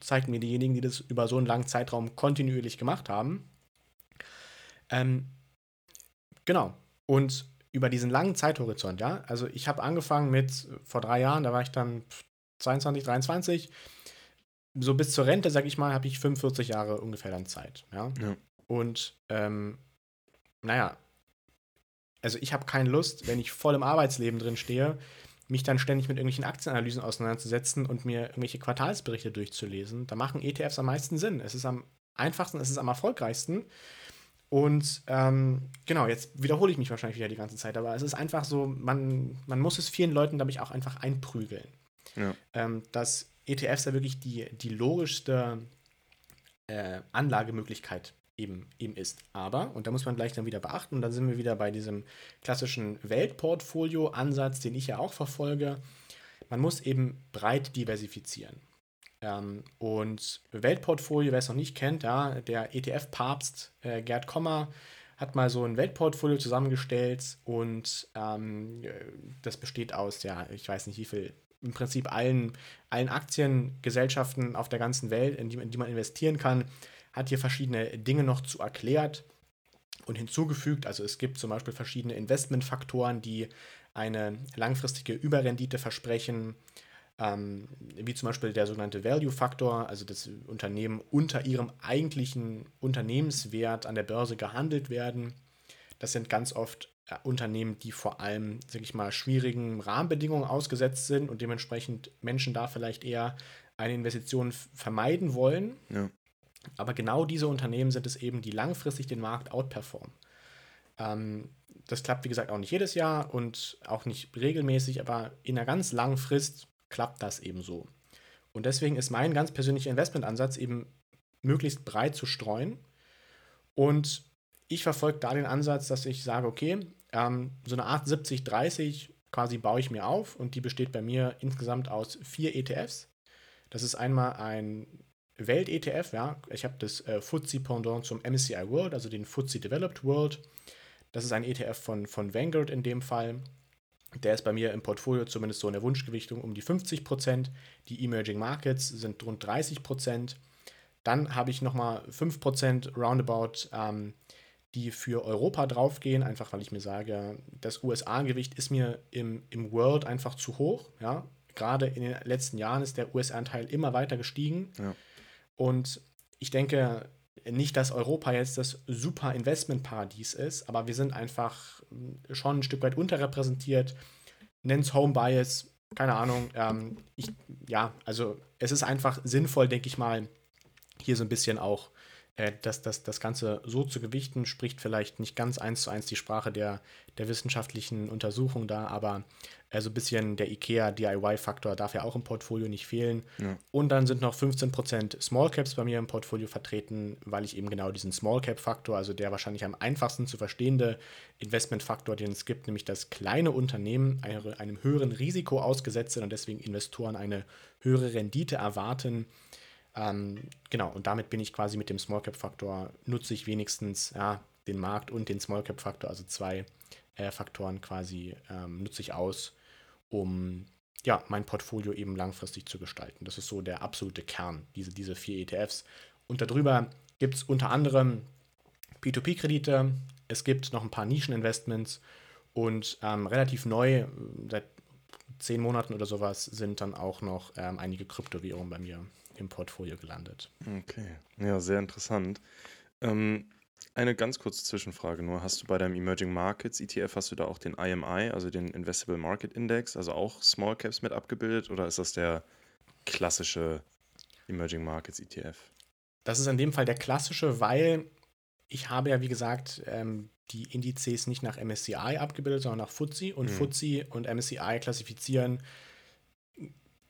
zeigten mir diejenigen, die das über so einen langen Zeitraum kontinuierlich gemacht haben. Ähm, genau. Und über diesen langen Zeithorizont, ja, also ich habe angefangen mit vor drei Jahren, da war ich dann 22, 23. So bis zur Rente, sag ich mal, habe ich 45 Jahre ungefähr dann Zeit. Ja. ja. Und ähm, naja, also ich habe keine Lust, wenn ich voll im Arbeitsleben drin stehe, mich dann ständig mit irgendwelchen Aktienanalysen auseinanderzusetzen und mir irgendwelche Quartalsberichte durchzulesen. Da machen ETFs am meisten Sinn. Es ist am einfachsten, es ist am erfolgreichsten. Und ähm, genau, jetzt wiederhole ich mich wahrscheinlich wieder die ganze Zeit, aber es ist einfach so, man, man muss es vielen Leuten, glaube ich, auch einfach einprügeln. Ja. Ähm, dass ETFs ja wirklich die, die logischste äh, Anlagemöglichkeit eben, eben ist. Aber, und da muss man gleich dann wieder beachten, und dann sind wir wieder bei diesem klassischen Weltportfolio-Ansatz, den ich ja auch verfolge, man muss eben breit diversifizieren. Ähm, und Weltportfolio, wer es noch nicht kennt, ja, der ETF-Papst äh, Gerd Kommer hat mal so ein Weltportfolio zusammengestellt und ähm, das besteht aus, ja, ich weiß nicht wie viel, im Prinzip allen, allen Aktiengesellschaften auf der ganzen Welt, in die, in die man investieren kann hat hier verschiedene Dinge noch zu erklärt und hinzugefügt. Also es gibt zum Beispiel verschiedene Investmentfaktoren, die eine langfristige Überrendite versprechen, ähm, wie zum Beispiel der sogenannte Value-Faktor, also das Unternehmen unter ihrem eigentlichen Unternehmenswert an der Börse gehandelt werden. Das sind ganz oft äh, Unternehmen, die vor allem, sag ich mal, schwierigen Rahmenbedingungen ausgesetzt sind und dementsprechend Menschen da vielleicht eher eine Investition vermeiden wollen. Ja. Aber genau diese Unternehmen sind es eben, die langfristig den Markt outperformen. Ähm, das klappt, wie gesagt, auch nicht jedes Jahr und auch nicht regelmäßig, aber in einer ganz langen Frist klappt das eben so. Und deswegen ist mein ganz persönlicher Investmentansatz eben möglichst breit zu streuen. Und ich verfolge da den Ansatz, dass ich sage, okay, ähm, so eine Art 70-30 quasi baue ich mir auf und die besteht bei mir insgesamt aus vier ETFs. Das ist einmal ein Welt-ETF, ja, ich habe das äh, FTSE-Pendant zum MSCI World, also den FTSE Developed World. Das ist ein ETF von, von Vanguard in dem Fall. Der ist bei mir im Portfolio zumindest so in der Wunschgewichtung um die 50 Prozent. Die Emerging Markets sind rund 30 Prozent. Dann habe ich nochmal 5 Prozent roundabout, ähm, die für Europa draufgehen, einfach weil ich mir sage, das USA-Gewicht ist mir im, im World einfach zu hoch. Ja? gerade in den letzten Jahren ist der US-Anteil immer weiter gestiegen. Ja. Und ich denke nicht, dass Europa jetzt das super Investmentparadies ist, aber wir sind einfach schon ein Stück weit unterrepräsentiert. Nenn's Home Bias, keine Ahnung. Ähm, ich, ja, also es ist einfach sinnvoll, denke ich mal, hier so ein bisschen auch äh, das, das, das Ganze so zu gewichten, spricht vielleicht nicht ganz eins zu eins die Sprache der, der wissenschaftlichen Untersuchung da, aber äh, so ein bisschen der IKEA-DIY-Faktor darf ja auch im Portfolio nicht fehlen. Ja. Und dann sind noch 15% Small Caps bei mir im Portfolio vertreten, weil ich eben genau diesen Small Cap-Faktor, also der wahrscheinlich am einfachsten zu verstehende Investment-Faktor, den es gibt, nämlich dass kleine Unternehmen einem höheren Risiko ausgesetzt sind und deswegen Investoren eine höhere Rendite erwarten. Ähm, genau, und damit bin ich quasi mit dem Small Cap-Faktor, nutze ich wenigstens ja, den Markt und den Small Cap-Faktor, also zwei äh, Faktoren quasi ähm, nutze ich aus, um ja, mein Portfolio eben langfristig zu gestalten. Das ist so der absolute Kern, diese, diese vier ETFs. Und darüber gibt es unter anderem P2P-Kredite, es gibt noch ein paar Nischeninvestments und ähm, relativ neu, seit zehn Monaten oder sowas, sind dann auch noch ähm, einige Kryptowährungen bei mir im Portfolio gelandet. Okay, ja, sehr interessant. Ähm, eine ganz kurze Zwischenfrage nur. Hast du bei deinem Emerging Markets ETF, hast du da auch den IMI, also den Investable Market Index, also auch Small Caps mit abgebildet oder ist das der klassische Emerging Markets ETF? Das ist in dem Fall der klassische, weil ich habe ja, wie gesagt, ähm, die Indizes nicht nach MSCI abgebildet, sondern nach FTSE und mhm. FTSE und MSCI klassifizieren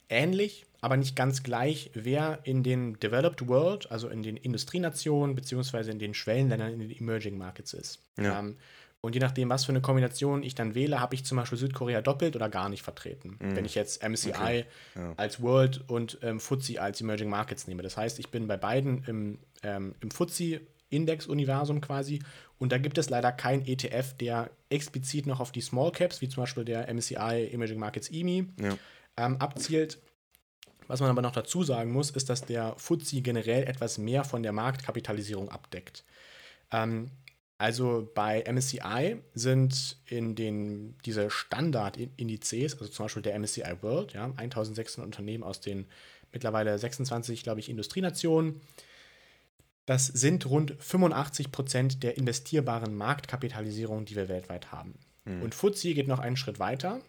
ähnlich, aber nicht ganz gleich, wer in den Developed World, also in den Industrienationen, beziehungsweise in den Schwellenländern, in den Emerging Markets ist. Ja. Ähm, und je nachdem, was für eine Kombination ich dann wähle, habe ich zum Beispiel Südkorea doppelt oder gar nicht vertreten. Mhm. Wenn ich jetzt MSCI okay. ja. als World und ähm, FTSE als Emerging Markets nehme. Das heißt, ich bin bei beiden im, ähm, im FTSE-Index-Universum quasi. Und da gibt es leider kein ETF, der explizit noch auf die Small Caps, wie zum Beispiel der MSCI Emerging Markets EMI, ja ähm, abzielt. Was man aber noch dazu sagen muss, ist, dass der FTSE generell etwas mehr von der Marktkapitalisierung abdeckt. Ähm, also bei MSCI sind in den diese Standardindizes, also zum Beispiel der MSCI World, ja, 1600 Unternehmen aus den mittlerweile 26, glaube ich, Industrienationen. Das sind rund 85 Prozent der investierbaren Marktkapitalisierung, die wir weltweit haben. Mhm. Und FTSE geht noch einen Schritt weiter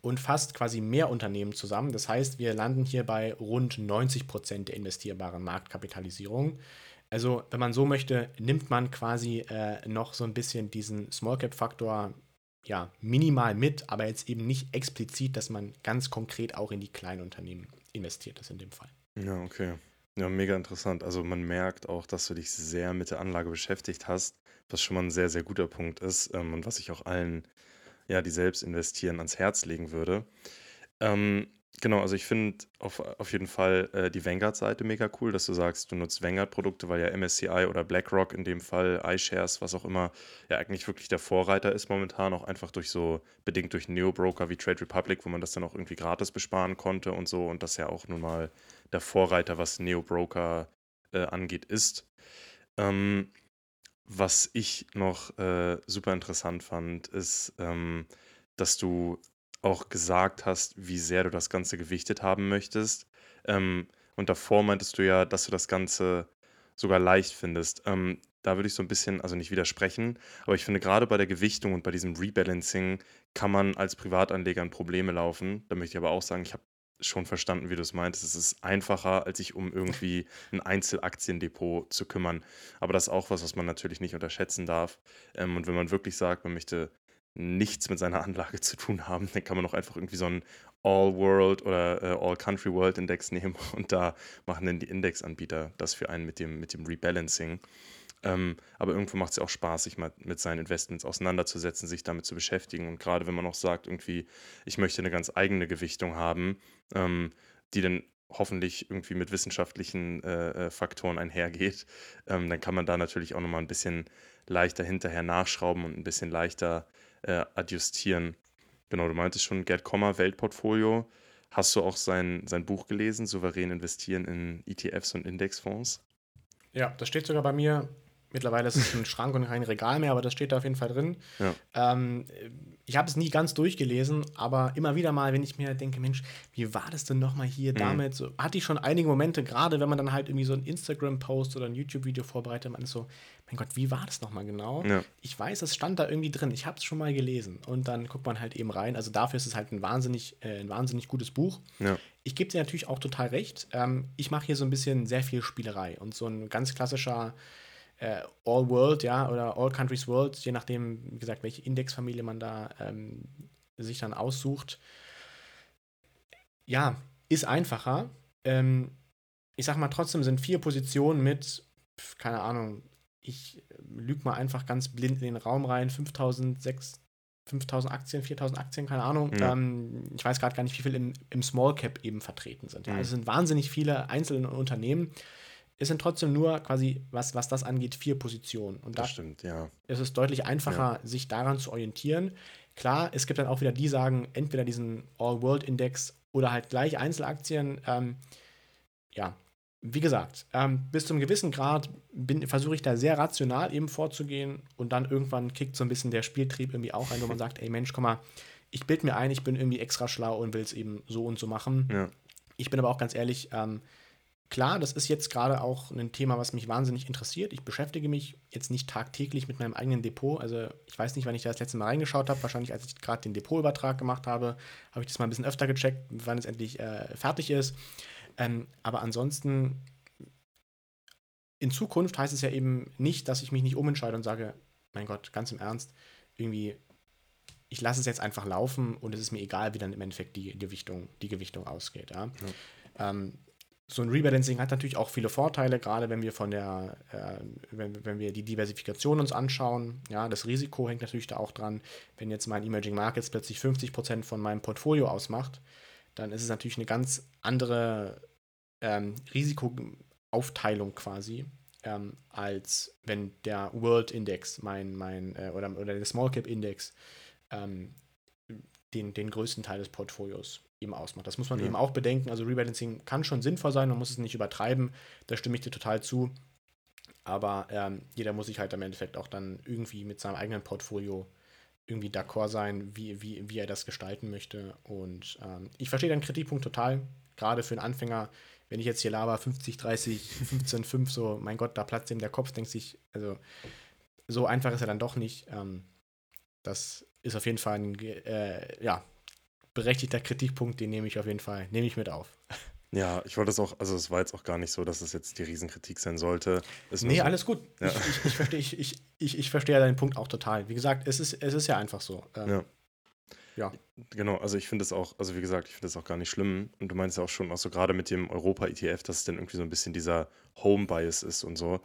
und fasst quasi mehr Unternehmen zusammen. Das heißt, wir landen hier bei rund 90 Prozent der investierbaren Marktkapitalisierung. Also, wenn man so möchte, nimmt man quasi äh, noch so ein bisschen diesen Small Cap Faktor ja, minimal mit, aber jetzt eben nicht explizit, dass man ganz konkret auch in die kleinen Unternehmen investiert ist in dem Fall. Ja, okay. Ja, mega interessant. Also man merkt auch, dass du dich sehr mit der Anlage beschäftigt hast, was schon mal ein sehr, sehr guter Punkt ist ähm, und was ich auch allen ja, die selbst investieren, ans Herz legen würde. Ähm, genau, also ich finde auf, auf jeden Fall äh, die Vanguard-Seite mega cool, dass du sagst, du nutzt Vanguard-Produkte, weil ja MSCI oder BlackRock in dem Fall, iShares, was auch immer, ja eigentlich wirklich der Vorreiter ist momentan, auch einfach durch so, bedingt durch Neo-Broker wie Trade Republic, wo man das dann auch irgendwie gratis besparen konnte und so und das ja auch nun mal der Vorreiter, was Neo-Broker äh, angeht, ist. Ähm, was ich noch äh, super interessant fand, ist, ähm, dass du auch gesagt hast, wie sehr du das Ganze gewichtet haben möchtest. Ähm, und davor meintest du ja, dass du das Ganze sogar leicht findest. Ähm, da würde ich so ein bisschen, also nicht widersprechen, aber ich finde gerade bei der Gewichtung und bei diesem Rebalancing kann man als Privatanleger in Probleme laufen. Da möchte ich aber auch sagen, ich habe schon verstanden, wie du es meintest. Es ist einfacher, als sich um irgendwie ein Einzelaktiendepot zu kümmern. Aber das ist auch was, was man natürlich nicht unterschätzen darf. Ähm, und wenn man wirklich sagt, man möchte nichts mit seiner Anlage zu tun haben, dann kann man auch einfach irgendwie so einen All-World oder äh, All-Country-World-Index nehmen und da machen dann die Indexanbieter das für einen mit dem, mit dem Rebalancing. Ähm, aber irgendwo macht es ja auch Spaß, sich mal mit seinen Investments auseinanderzusetzen, sich damit zu beschäftigen. Und gerade wenn man auch sagt, irgendwie, ich möchte eine ganz eigene Gewichtung haben, ähm, die dann hoffentlich irgendwie mit wissenschaftlichen äh, äh, Faktoren einhergeht, ähm, dann kann man da natürlich auch nochmal ein bisschen leichter hinterher nachschrauben und ein bisschen leichter äh, adjustieren. Genau, du meintest schon Gerd Kommer, Weltportfolio. Hast du auch sein, sein Buch gelesen, Souverän investieren in ETFs und Indexfonds? Ja, das steht sogar bei mir Mittlerweile ist es ein Schrank und kein Regal mehr, aber das steht da auf jeden Fall drin. Ja. Ähm, ich habe es nie ganz durchgelesen, aber immer wieder mal, wenn ich mir denke, Mensch, wie war das denn nochmal hier Mhm. damit? So, hatte ich schon einige Momente, gerade wenn man dann halt irgendwie so einen Instagram-Post oder ein YouTube-Video vorbereitet, man ist so, mein Gott, wie war das nochmal genau? Ja. Ich weiß, es stand da irgendwie drin, ich habe es schon mal gelesen. Und dann guckt man halt eben rein. Also dafür ist es halt ein wahnsinnig, äh, ein wahnsinnig gutes Buch. Ja. Ich gebe dir natürlich auch total recht. Ähm, ich mache hier so ein bisschen sehr viel Spielerei und so ein ganz klassischer äh, All World, ja, oder All Countries World, je nachdem, wie gesagt, welche Indexfamilie man da ähm, sich dann aussucht. Ja, ist einfacher. Ähm, ich sag mal, trotzdem sind vier Positionen mit, keine Ahnung, ich lüge mal einfach ganz blind in den Raum rein, 5000, 6, 5000 Aktien, 4000 Aktien, keine Ahnung. Ja. Ähm, ich weiß gerade gar nicht, wie viel im, im Small Cap eben vertreten sind. Ja. Also es sind wahnsinnig viele einzelne Unternehmen. Es sind trotzdem nur quasi, was, was das angeht, vier Positionen. Und da Das stimmt, ja. ist es deutlich einfacher, sich daran zu orientieren. Klar, es gibt dann auch wieder die, sagen, entweder diesen All-World-Index oder halt gleich Einzelaktien. Ähm, ja, wie gesagt, ähm, bis zum gewissen Grad versuche ich da sehr rational eben vorzugehen und dann irgendwann kickt so ein bisschen der Spieltrieb irgendwie auch ein, wo man sagt, ey Mensch, komm mal, ich bild mir ein, ich bin irgendwie extra schlau und will es eben so und so machen. Ja. Ich bin aber auch ganz ehrlich, ähm, klar, das ist jetzt gerade auch ein Thema, was mich wahnsinnig interessiert. Ich beschäftige mich jetzt nicht tagtäglich mit meinem eigenen Depot. Also ich weiß nicht, wann ich da das letzte Mal reingeschaut habe. Wahrscheinlich, als ich gerade den Depotübertrag gemacht habe, habe ich das mal ein bisschen öfter gecheckt, wann es endlich äh, fertig ist. Ähm, aber ansonsten, in Zukunft heißt es ja eben nicht, dass ich mich nicht umentscheide und sage, mein Gott, ganz im Ernst, irgendwie, ich lasse es jetzt einfach laufen und es ist mir egal, wie dann im Endeffekt die, die, Gewichtung, die Gewichtung ausgeht. Ja? Ähm, so ein Rebalancing hat natürlich auch viele Vorteile, gerade wenn wir von der, äh, wenn, wenn wir die Diversifikation uns anschauen. Ja, das Risiko hängt natürlich da auch dran. Wenn jetzt mein Emerging Markets plötzlich 50% von meinem Portfolio ausmacht, dann ist es natürlich eine ganz andere ähm, Risikoaufteilung quasi, ähm, als wenn der World Index, mein, mein, äh, oder, oder der Small Cap Index, ähm, den, den größten Teil des Portfolios eben ausmacht. Das muss man Ja. eben auch bedenken. Also Rebalancing kann schon sinnvoll sein, man muss es nicht übertreiben. Da stimme ich dir total zu. Aber ähm, jeder muss sich halt im Endeffekt auch dann irgendwie mit seinem eigenen Portfolio irgendwie d'accord sein, wie, wie, wie er das gestalten möchte. Und ähm, ich verstehe deinen Kritikpunkt total. Gerade für einen Anfänger, wenn ich jetzt hier laber 50, 30, 15, 5, so, mein Gott, da platzt ihm der Kopf, denkt sich, also so einfach ist er dann doch nicht. Ähm, das ist auf jeden Fall ein äh, ja, berechtigter Kritikpunkt, den nehme ich auf jeden Fall, nehme ich mit auf. Ja, ich wollte es auch, also es war jetzt auch gar nicht so, dass es jetzt die Riesenkritik sein sollte. Nur Nee, so, alles gut. Ja. Ich, ich, ich, verstehe, ich, ich, ich, ich verstehe deinen Punkt auch total. Wie gesagt, es ist, es ist ja einfach so. Ähm, Ja. ja. Genau, also ich finde es auch, also wie gesagt, ich finde es auch gar nicht schlimm. Und du meinst ja auch schon, auch so gerade mit dem Europa-ETF, dass es dann irgendwie so ein bisschen dieser Home-Bias ist und so.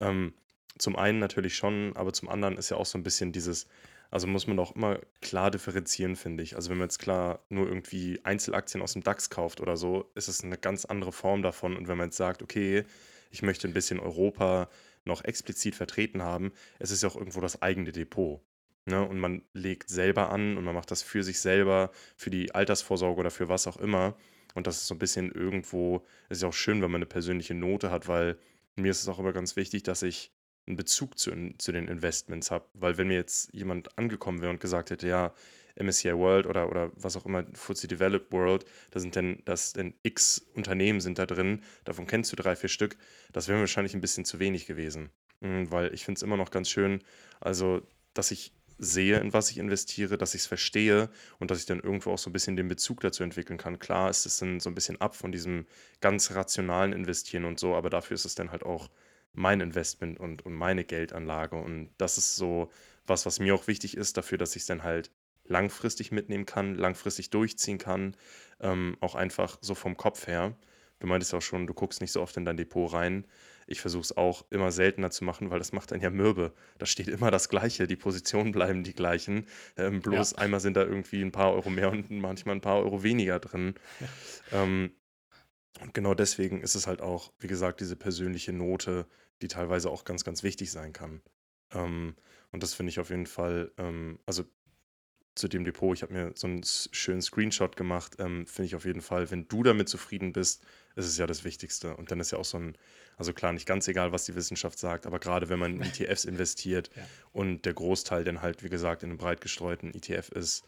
Ähm, zum einen natürlich schon, aber zum anderen ist ja auch so ein bisschen dieses, also muss man auch immer klar differenzieren, finde ich. Also wenn man jetzt klar nur irgendwie Einzelaktien aus dem DAX kauft oder so, ist es eine ganz andere Form davon. Und wenn man jetzt sagt, okay, ich möchte ein bisschen Europa noch explizit vertreten haben, es ist ja auch irgendwo das eigene Depot. Ne? Und man legt selber an und man macht das für sich selber, für die Altersvorsorge oder für was auch immer. Und das ist so ein bisschen irgendwo, es ist ja auch schön, wenn man eine persönliche Note hat, weil mir ist es auch immer ganz wichtig, dass ich einen Bezug zu, zu den Investments habe. Weil wenn mir jetzt jemand angekommen wäre und gesagt hätte, ja, MSCI World oder, oder was auch immer, FTSE Developed World, da sind denn, das denn x Unternehmen sind da drin, davon kennst du drei, vier Stück, das wäre wahrscheinlich ein bisschen zu wenig gewesen. Mhm, Weil ich finde es immer noch ganz schön, also, dass ich sehe, in was ich investiere, dass ich es verstehe und dass ich dann irgendwo auch so ein bisschen den Bezug dazu entwickeln kann. Klar ist es dann so ein bisschen ab von diesem ganz rationalen Investieren und so, aber dafür ist es dann halt auch mein Investment und, und meine Geldanlage. Und das ist so was, was mir auch wichtig ist, dafür, dass ich es dann halt langfristig mitnehmen kann, langfristig durchziehen kann, ähm, auch einfach so vom Kopf her. Du meintest auch schon, du guckst nicht so oft in dein Depot rein. Ich versuche es auch immer seltener zu machen, weil das macht dann ja mürbe. Da steht immer das Gleiche, die Positionen bleiben die gleichen. Ähm, bloß Ja. einmal sind da irgendwie ein paar Euro mehr und manchmal ein paar Euro weniger drin. Ähm, und genau deswegen ist es halt auch, wie gesagt, diese persönliche Note, die teilweise auch ganz, ganz wichtig sein kann. Ähm, und das finde ich auf jeden Fall, ähm, also zu dem Depot, ich habe mir so einen schönen Screenshot gemacht, ähm, finde ich auf jeden Fall, wenn du damit zufrieden bist, ist es ja das Wichtigste. Und dann ist ja auch so ein Also klar, nicht ganz egal, was die Wissenschaft sagt, aber gerade wenn man in ETFs investiert ja. und der Großteil dann halt, wie gesagt, in einem breit gestreuten ETF ist,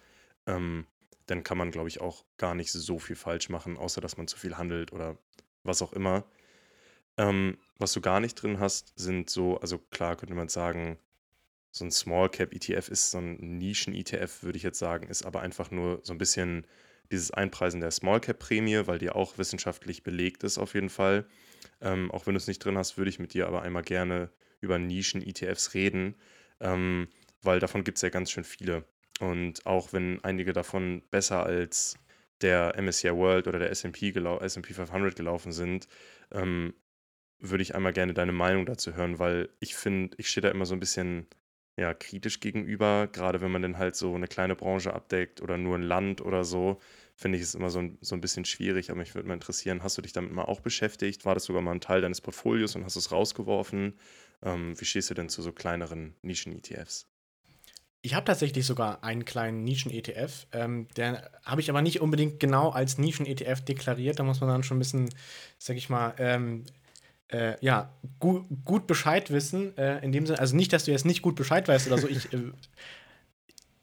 ähm, dann kann man, glaube ich, auch gar nicht so viel falsch machen, außer dass man zu viel handelt oder was auch immer. Ähm, was du gar nicht drin hast, sind so, also klar könnte man sagen, so ein Small Cap ETF ist so ein Nischen ETF, würde ich jetzt sagen, ist aber einfach nur so ein bisschen dieses Einpreisen der Small Cap Prämie, weil die auch wissenschaftlich belegt ist auf jeden Fall. Ähm, auch wenn du es nicht drin hast, würde ich mit dir aber einmal gerne über Nischen ETFs reden, ähm, weil davon gibt es ja ganz schön viele. Und auch wenn einige davon besser als der MSCI World oder der S&P 500 gelaufen sind, ähm, würde ich einmal gerne deine Meinung dazu hören, weil ich finde, ich stehe da immer so ein bisschen ja, kritisch gegenüber, gerade wenn man dann halt so eine kleine Branche abdeckt oder nur ein Land oder so, finde ich es immer so ein, so ein bisschen schwierig. Aber mich würde mal interessieren, hast du dich damit mal auch beschäftigt? War das sogar mal ein Teil deines Portfolios und hast es rausgeworfen? Ähm, wie stehst du denn zu so kleineren Nischen-ETFs? Ich habe tatsächlich sogar einen kleinen Nischen-ETF. Ähm, der habe ich aber nicht unbedingt genau als Nischen-ETF deklariert. Da muss man dann schon ein bisschen, sag ich mal, ähm, äh, ja, gu gut Bescheid wissen. Äh, in dem Sinne, also nicht, dass du jetzt nicht gut Bescheid weißt oder so. Ich, äh,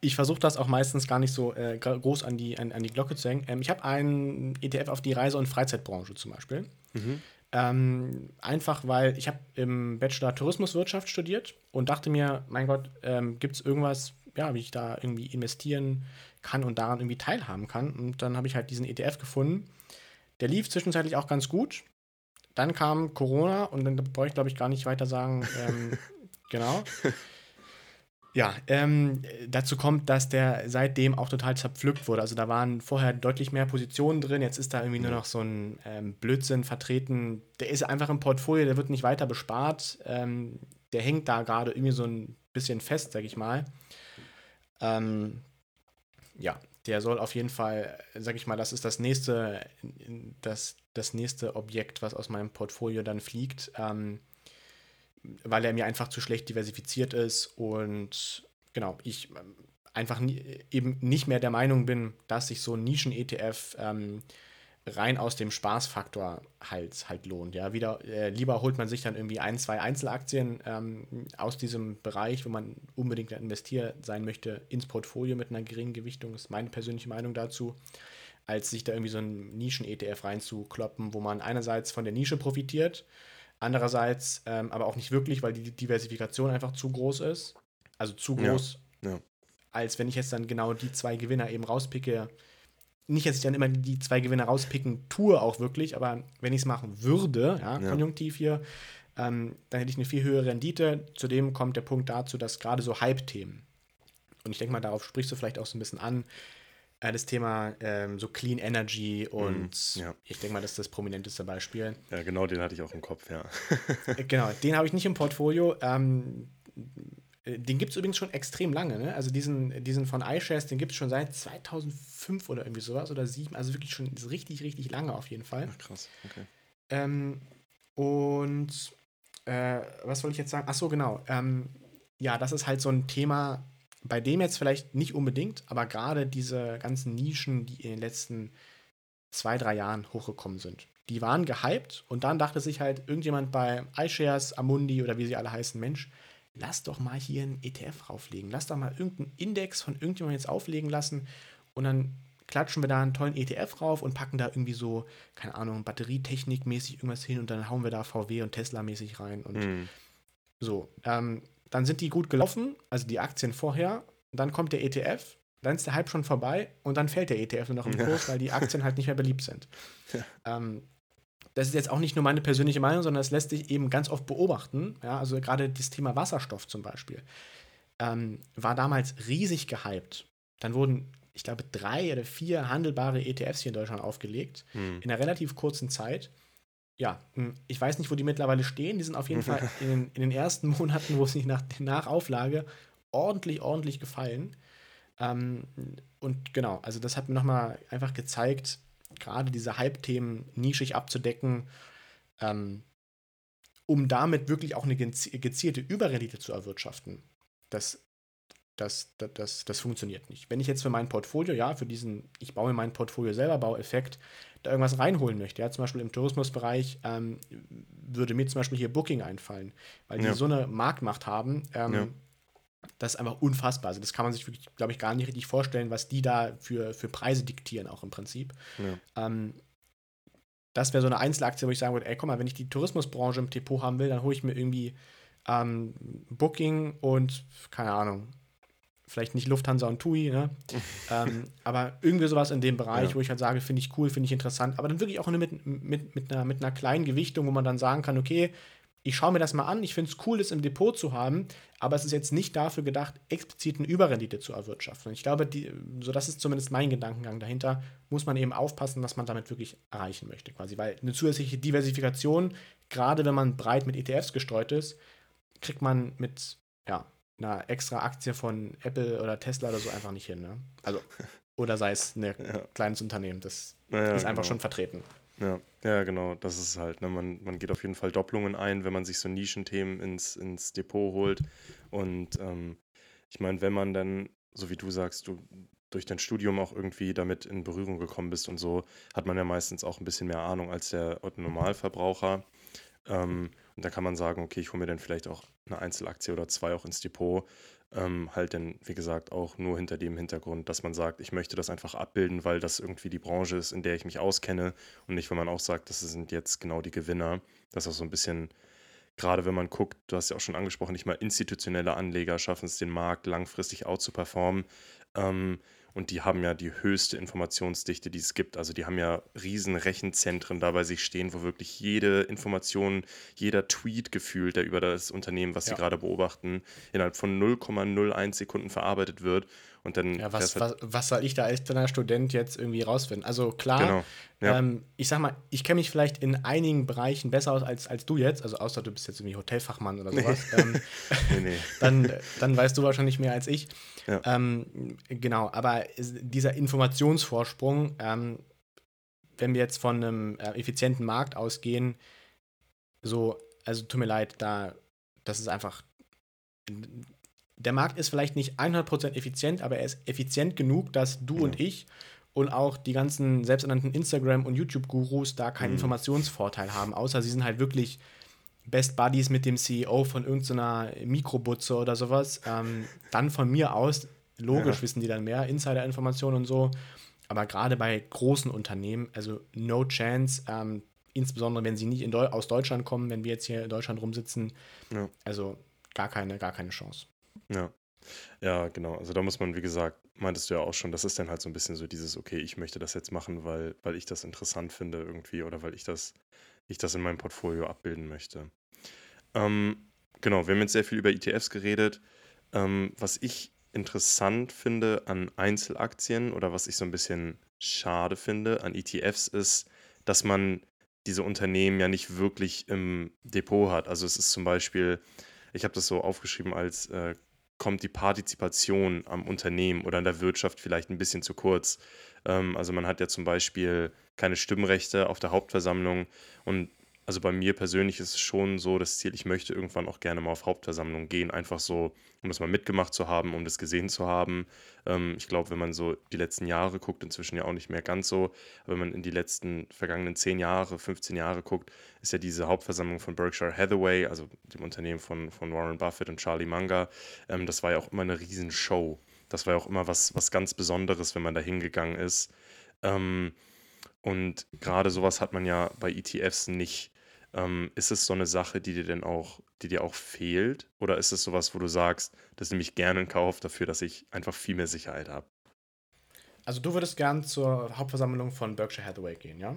ich versuche das auch meistens gar nicht so äh, groß an die, an, an, die Glocke zu hängen. Ähm, ich habe einen ETF auf die Reise- und Freizeitbranche zum Beispiel. Mhm. Ähm, einfach weil ich habe im Bachelor Tourismuswirtschaft studiert und dachte mir, mein Gott, ähm, gibt es irgendwas, ja, wie ich da irgendwie investieren kann und daran irgendwie teilhaben kann. Und dann habe ich halt diesen ETF gefunden. Der lief zwischenzeitlich auch ganz gut. Dann kam Corona und dann brauche ich, glaube ich, gar nicht weiter sagen. Ähm, genau. Ja, ähm, dazu kommt, dass der seitdem auch total zerpflückt wurde. Also da waren vorher deutlich mehr Positionen drin, jetzt ist da irgendwie nur noch so ein ähm, Blödsinn vertreten. Der ist einfach im Portfolio, der wird nicht weiter bespart. Ähm, der hängt da gerade irgendwie so ein bisschen fest, sag ich mal. Ähm, ja, der soll auf jeden Fall, sag ich mal, das ist das nächste, das, das nächste Objekt, was aus meinem Portfolio dann fliegt. Ähm, weil er mir einfach zu schlecht diversifiziert ist und genau, ich ähm, einfach nie, eben nicht mehr der Meinung bin, dass sich so ein Nischen-ETF ähm, rein aus dem Spaßfaktor halt, halt lohnt. Ja, wieder äh, lieber holt man sich dann irgendwie ein, zwei Einzelaktien ähm, aus diesem Bereich, wo man unbedingt investiert sein möchte, ins Portfolio mit einer geringen Gewichtung, ist meine persönliche Meinung dazu, als sich da irgendwie so ein Nischen-ETF reinzukloppen, wo man einerseits von der Nische profitiert Andererseits ähm, aber auch nicht wirklich, weil die Diversifikation einfach zu groß ist. Also zu groß, ja, ja. als wenn ich jetzt dann genau die zwei Gewinner eben rauspicke. Nicht, dass ich dann immer die zwei Gewinner rauspicken tue, auch wirklich, aber wenn ich es machen würde, ja, konjunktiv hier, ähm, dann hätte ich eine viel höhere Rendite. Zudem kommt der Punkt dazu, dass gerade so Hype-Themen, und ich denke mal, darauf sprichst du vielleicht auch so ein bisschen an, das Thema ähm, so Clean Energy und mm, ja. ich denke mal, das ist das prominenteste Beispiel. Ja, genau, den hatte ich auch im Kopf, ja. Äh, genau, den habe ich nicht im Portfolio. Ähm, äh, den gibt es übrigens schon extrem lange. Ne? Also diesen, diesen von iShares, den gibt es schon seit 2005 oder irgendwie sowas oder 2007. Also wirklich schon richtig, richtig lange auf jeden Fall. Ach, krass, okay. Ähm, und äh, was wollte ich jetzt sagen? Ach so, genau. Ähm, ja, das ist halt so ein Thema, bei dem jetzt vielleicht nicht unbedingt, aber gerade diese ganzen Nischen, die in den letzten zwei, drei Jahren hochgekommen sind, die waren gehypt und dann dachte sich halt irgendjemand bei iShares, Amundi oder wie sie alle heißen, Mensch, lass doch mal hier einen ETF rauflegen, lass doch mal irgendeinen Index von irgendjemandem jetzt auflegen lassen und dann klatschen wir da einen tollen ETF rauf und packen da irgendwie so, keine Ahnung, Batterietechnik-mäßig irgendwas hin und dann hauen wir da VW und Tesla-mäßig rein und mm. so. Ähm, dann sind die gut gelaufen, also die Aktien vorher, dann kommt der ETF, dann ist der Hype schon vorbei und dann fällt der ETF nur noch im Kurs, ja. weil die Aktien halt nicht mehr beliebt sind. Ja. Ähm, das ist jetzt auch nicht nur meine persönliche Meinung, sondern das lässt sich eben ganz oft beobachten. Ja, also gerade das Thema Wasserstoff zum Beispiel ähm, war damals riesig gehypt. Dann wurden, ich glaube, drei oder vier handelbare ETFs hier in Deutschland aufgelegt, mhm. in einer relativ kurzen Zeit ja, hm, ich weiß nicht, wo die mittlerweile stehen. Die sind auf jeden Fall in den, in den ersten Monaten, wo sie nach, nach Auflage ordentlich, ordentlich gefallen. Ähm, und genau, also das hat mir nochmal einfach gezeigt, gerade diese Hype-Themen nischig abzudecken, ähm, um damit wirklich auch eine gezielte Überrendite zu erwirtschaften. Das das, das, das, das funktioniert nicht. Wenn ich jetzt für mein Portfolio, ja, für diesen, ich baue mir mein Portfolio selber, Baueffekt, da irgendwas reinholen möchte, ja, zum Beispiel im Tourismusbereich, ähm, würde mir zum Beispiel hier Booking einfallen, weil die Ja. so eine Marktmacht haben, ähm, Ja. das ist einfach unfassbar. Also das kann man sich wirklich, glaube ich, gar nicht richtig vorstellen, was die da für, für Preise diktieren, auch im Prinzip. Ja. Ähm, das wäre so eine Einzelaktie, wo ich sagen würde, ey, guck mal, wenn ich die Tourismusbranche im Depot haben will, dann hole ich mir irgendwie ähm, Booking und, keine Ahnung, vielleicht nicht Lufthansa und TUI, ne? ähm, aber irgendwie sowas in dem Bereich, Ja. wo ich halt sage, finde ich cool, finde ich interessant, aber dann wirklich auch nur mit, mit, mit, einer, mit einer kleinen Gewichtung, wo man dann sagen kann, okay, ich schaue mir das mal an, ich finde es cool, das im Depot zu haben, aber es ist jetzt nicht dafür gedacht, explizit eine Überrendite zu erwirtschaften. Und ich glaube, die, so das ist zumindest mein Gedankengang dahinter, muss man eben aufpassen, was man damit wirklich erreichen möchte, quasi. Weil eine zusätzliche Diversifikation, gerade wenn man breit mit ETFs gestreut ist, kriegt man mit ja, einer extra Aktie von Apple oder Tesla oder so einfach nicht hin. Ne? Also, oder sei es ein Ja. kleines Unternehmen, das Naja, ist einfach genau. schon vertreten. Ja, ja, genau, das ist es halt. Ne? Man, man geht auf jeden Fall Doppelungen ein, wenn man sich so Nischenthemen ins, ins Depot holt. Und ähm, ich meine, wenn man dann, so wie du sagst, du durch dein Studium auch irgendwie damit in Berührung gekommen bist und so, hat man ja meistens auch ein bisschen mehr Ahnung als der Normalverbraucher. Ähm, und da kann man sagen, okay, ich hole mir dann vielleicht auch eine Einzelaktie oder zwei auch ins Depot. Ähm, halt dann, wie gesagt, auch nur hinter dem Hintergrund, dass man sagt, ich möchte das einfach abbilden, weil das irgendwie die Branche ist, in der ich mich auskenne und nicht, wenn man auch sagt, das sind jetzt genau die Gewinner. Das ist auch so ein bisschen, gerade wenn man guckt, du hast ja auch schon angesprochen, nicht mal institutionelle Anleger schaffen es, den Markt langfristig out zu performen. Ähm, und die haben ja die höchste Informationsdichte, die es gibt. Also die haben ja riesen Rechenzentren da bei sich stehen, wo wirklich jede Information, jeder Tweet gefühlt, der über das Unternehmen, was sie Ja. gerade beobachten, innerhalb von 0,01 Sekunden verarbeitet wird. Und dann Ja, was, was, was soll ich da als kleiner Student jetzt irgendwie rausfinden? Also klar, Genau. Ja. ähm, ich sag mal, ich kenne mich vielleicht in einigen Bereichen besser aus als, als du jetzt, also außer du bist jetzt irgendwie Hotelfachmann oder sowas. ähm, nee, nee. dann, dann weißt du wahrscheinlich mehr als ich. Ja. Ähm, genau, aber es- dieser Informationsvorsprung, ähm, wenn wir jetzt von einem äh, effizienten Markt ausgehen, so, also tut mir leid, da, das ist einfach, der Markt ist vielleicht nicht 100% effizient, aber er ist effizient genug, dass du Ja. und ich und auch die ganzen selbsternannten Instagram- und YouTube-Gurus da keinen Mhm. Informationsvorteil haben, außer sie sind halt wirklich Best Buddies mit dem CEO von irgendeiner Mikrobutze oder sowas. Ähm, dann von mir aus, logisch Ja. wissen die dann mehr, Insider-Informationen und so. Aber gerade bei großen Unternehmen, also no chance, ähm, insbesondere wenn sie nicht in Deu aus Deutschland kommen, wenn wir jetzt hier in Deutschland rumsitzen, Ja. also gar keine, gar keine Chance. Ja. Ja, genau. Also da muss man, wie gesagt, meintest du ja auch schon, das ist dann halt so ein bisschen so dieses, okay, ich möchte das jetzt machen, weil, weil ich das interessant finde irgendwie oder weil ich das, ich das in meinem Portfolio abbilden möchte. Ähm, genau, wir haben jetzt sehr viel über ETFs geredet. Ähm, was ich interessant finde an Einzelaktien oder was ich so ein bisschen schade finde an ETFs ist, dass man diese Unternehmen ja nicht wirklich im Depot hat. Also es ist zum Beispiel, ich habe das so aufgeschrieben als äh, kommt die Partizipation am Unternehmen oder an der Wirtschaft vielleicht ein bisschen zu kurz. Ähm, also man hat ja zum Beispiel keine Stimmrechte auf der Hauptversammlung und also bei mir persönlich ist es schon so das Ziel, ich möchte irgendwann auch gerne mal auf Hauptversammlungen gehen, einfach so, um das mal mitgemacht zu haben, um das gesehen zu haben. Ähm, ich glaube, wenn man so die letzten Jahre guckt, inzwischen ja auch nicht mehr ganz so, aber wenn man in die letzten vergangenen 10 Jahre, 15 Jahre guckt, ist ja diese Hauptversammlung von Berkshire Hathaway, also dem Unternehmen von, von Warren Buffett und Charlie Munger, ähm, das war ja auch immer eine Riesenshow. Das war ja auch immer was, was ganz Besonderes, wenn man da hingegangen ist. Ähm, und gerade sowas hat man ja bei ETFs nicht. Ähm, ist es so eine Sache, die dir denn auch, die dir auch fehlt? Oder ist es sowas, wo du sagst, das nehme ich gerne in Kauf dafür, dass ich einfach viel mehr Sicherheit habe? Also du würdest gern zur Hauptversammlung von Berkshire Hathaway gehen, ja?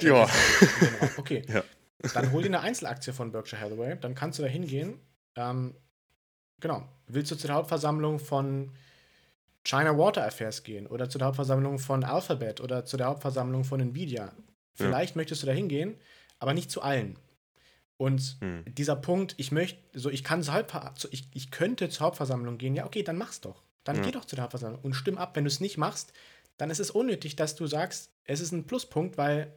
Ja. Genau. Okay. Ja. Dann hol dir eine Einzelaktie von Berkshire Hathaway, dann kannst du da hingehen. Ähm, genau. Willst du zu der Hauptversammlung von China Water Affairs gehen oder zu der Hauptversammlung von Alphabet oder zu der Hauptversammlung von Nvidia? Vielleicht möchtest du da hingehen, aber nicht zu allen. Und Hm. dieser Punkt, ich möchte, so ich kann zur Hauptver zu- ich, ich könnte zur Hauptversammlung gehen, ja, okay, dann mach's doch. Dann Ja. geh doch zu der Hauptversammlung und stimm ab. Wenn du es nicht machst, dann ist es unnötig, dass du sagst, es ist ein Pluspunkt, weil,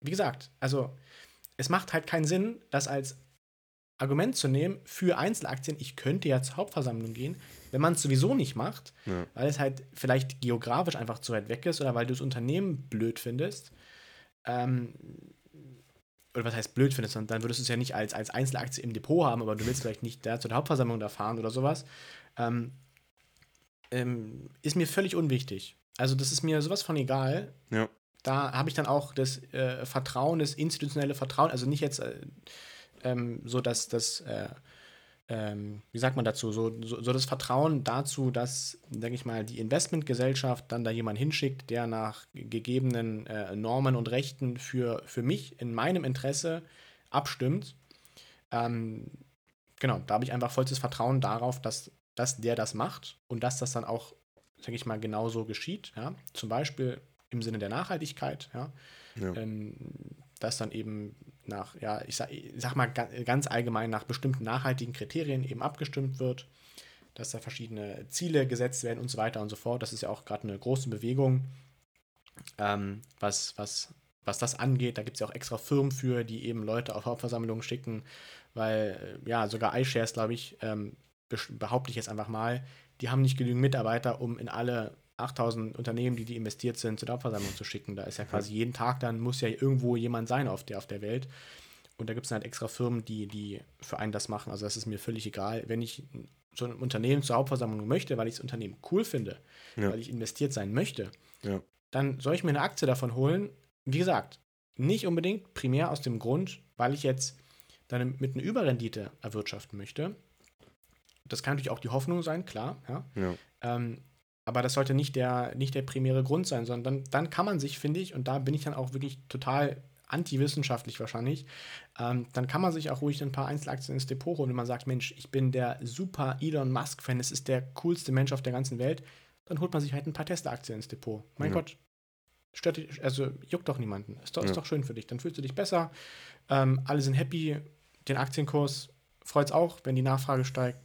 wie gesagt, also es macht halt keinen Sinn, das als Argument zu nehmen für Einzelaktien, ich könnte ja zur Hauptversammlung gehen, wenn man es sowieso nicht macht, ja. weil es halt vielleicht geografisch einfach zu weit weg ist oder weil du das Unternehmen blöd findest. Ähm, oder was heißt blöd findest, dann würdest du es ja nicht als, als Einzelaktie im Depot haben, aber du willst vielleicht nicht da zur Hauptversammlung da fahren oder sowas. Ähm, ähm, ist mir völlig unwichtig. Also, das ist mir sowas von egal. Ja. Da habe ich dann auch das äh, Vertrauen, das institutionelle Vertrauen, also nicht jetzt äh, ähm, so, dass das, äh, ähm, wie sagt man dazu, so, so, so, das Vertrauen dazu, dass, denke ich mal, die Investmentgesellschaft dann da jemanden hinschickt, der nach gegebenen äh, Normen und Rechten für, für mich in meinem Interesse abstimmt. Ähm, genau, da habe ich einfach vollstes Vertrauen darauf, dass, dass der das macht und dass das dann auch, sage ich mal, genauso geschieht. Ja? Zum Beispiel im Sinne der Nachhaltigkeit, ja. ja. Ähm, dass dann eben nach, ja, ich sag, ich sag mal ganz allgemein nach bestimmten nachhaltigen Kriterien eben abgestimmt wird, dass da verschiedene Ziele gesetzt werden und so weiter und so fort. Das ist ja auch gerade eine große Bewegung, ähm, was, was, was das angeht. Da gibt es ja auch extra Firmen für, die eben Leute auf Hauptversammlungen schicken, weil äh, ja, sogar iShares, glaube ich, ähm, behaupte ich jetzt einfach mal, die haben nicht genügend Mitarbeiter, um in alle 8000 Unternehmen, die die investiert sind, zur Hauptversammlung zu schicken. Da ist ja quasi jeden Tag, dann muss ja irgendwo jemand sein auf der, auf der Welt. Und da gibt es halt extra Firmen, die, die für einen das machen. Also das ist mir völlig egal. Wenn ich so ein Unternehmen zur Hauptversammlung möchte, weil ich das Unternehmen cool finde, ja. weil ich investiert sein möchte, ja. dann soll ich mir eine Aktie davon holen. Wie gesagt, nicht unbedingt primär aus dem Grund, weil ich jetzt dann mit einer Überrendite erwirtschaften möchte. Das kann natürlich auch die Hoffnung sein, klar. Ja. ja. Ähm, aber das sollte nicht der, nicht der primäre Grund sein, sondern dann, dann kann man sich, finde ich, und da bin ich dann auch wirklich total antiwissenschaftlich wahrscheinlich, ähm, dann kann man sich auch ruhig ein paar Einzelaktien ins Depot holen, wenn man sagt, Mensch, ich bin der super Elon Musk-Fan, es ist der coolste Mensch auf der ganzen Welt, dann holt man sich halt ein paar Tesla-Aktien ins Depot. Mein ja. Gott, stört dich, also juckt doch niemanden. Ist doch, ja. ist doch schön für dich. Dann fühlst du dich besser. Ähm, alle sind happy. Den Aktienkurs freut es auch, wenn die Nachfrage steigt.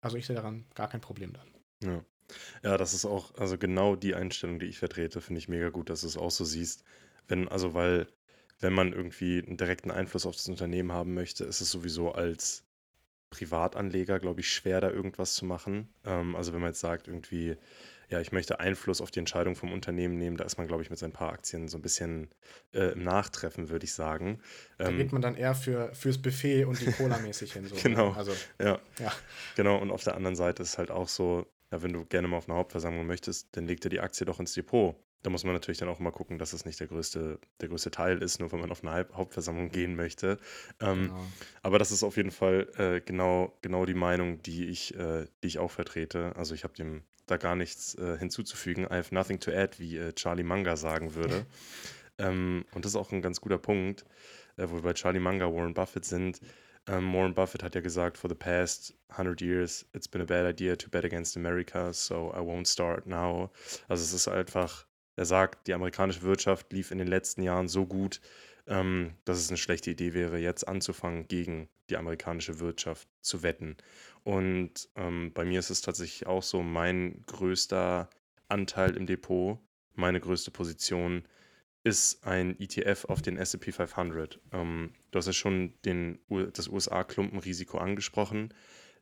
Also ich sehe daran gar kein Problem dann. Ja. Ja, das ist auch, also genau die Einstellung, die ich vertrete, finde ich mega gut, dass du es auch so siehst. Wenn, also weil, wenn man irgendwie einen direkten Einfluss auf das Unternehmen haben möchte, ist es sowieso als Privatanleger, glaube ich, schwer, da irgendwas zu machen. Ähm, also wenn man jetzt sagt, irgendwie, ja, ich möchte Einfluss auf die Entscheidung vom Unternehmen nehmen, da ist man, glaube ich, mit seinen paar Aktien so ein bisschen äh, im Nachtreffen, würde ich sagen. Da ähm, geht man dann eher für, fürs Buffet und die Cola mäßig hin. So, ne? genau. Also, ja. ja. Genau, und auf der anderen Seite ist halt auch so, ja, wenn du gerne mal auf eine Hauptversammlung möchtest, dann leg dir die Aktie doch ins Depot. Da muss man natürlich dann auch mal gucken, dass es nicht der größte, der größte Teil ist, nur wenn man auf eine Hauptversammlung gehen möchte. Ähm, genau. Aber das ist auf jeden Fall äh, genau, genau die Meinung, die ich, äh, die ich auch vertrete. Also ich habe dem da gar nichts äh, hinzuzufügen. I have nothing to add, wie äh, Charlie Manga sagen würde. ähm, und das ist auch ein ganz guter Punkt, äh, wo wir bei Charlie Manga, Warren Buffett sind. Um, Warren Buffett hat ja gesagt, for the past 100 years, it's been a bad idea to bet against America, so I won't start now. Also es ist einfach, er sagt, die amerikanische Wirtschaft lief in den letzten Jahren so gut, ähm, dass es eine schlechte Idee wäre, jetzt anzufangen, gegen die amerikanische Wirtschaft zu wetten. Und ähm, bei mir ist es tatsächlich auch so, mein größter Anteil im Depot, meine größte Position ist ein ETF auf den SP 500. Ähm, du hast ja schon den, das USA-Klumpenrisiko angesprochen.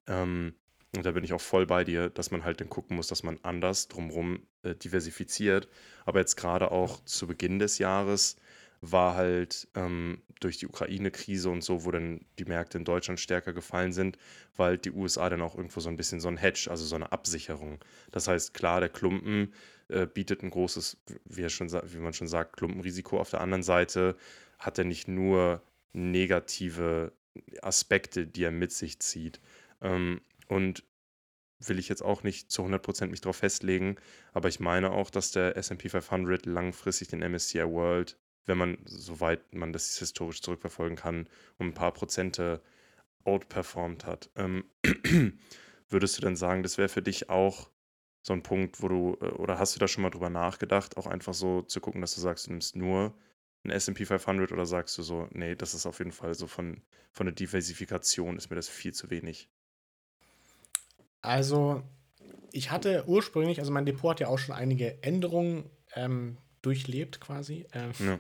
Ähm, und da bin ich auch voll bei dir, dass man halt dann gucken muss, dass man anders drumherum äh, diversifiziert. Aber jetzt gerade auch zu Beginn des Jahres war halt ähm, durch die Ukraine-Krise und so, wo dann die Märkte in Deutschland stärker gefallen sind, weil die USA dann auch irgendwo so ein bisschen so ein Hedge, also so eine Absicherung. Das heißt, klar, der Klumpen äh, bietet ein großes, wie, schon, wie man schon sagt, Klumpenrisiko. Auf der anderen Seite hat er nicht nur negative Aspekte, die er mit sich zieht. Ähm, und will ich jetzt auch nicht zu 100% mich darauf festlegen, aber ich meine auch, dass der SP 500 langfristig den MSCI World wenn man, soweit man das historisch zurückverfolgen kann, um ein paar Prozente outperformed hat. Ähm, würdest du denn sagen, das wäre für dich auch so ein Punkt, wo du, äh, oder hast du da schon mal drüber nachgedacht, auch einfach so zu gucken, dass du sagst, du nimmst nur ein SP 500 oder sagst du so, nee, das ist auf jeden Fall so von, von der Diversifikation ist mir das viel zu wenig? Also, ich hatte ursprünglich, also mein Depot hat ja auch schon einige Änderungen ähm, durchlebt quasi. Ähm, ja.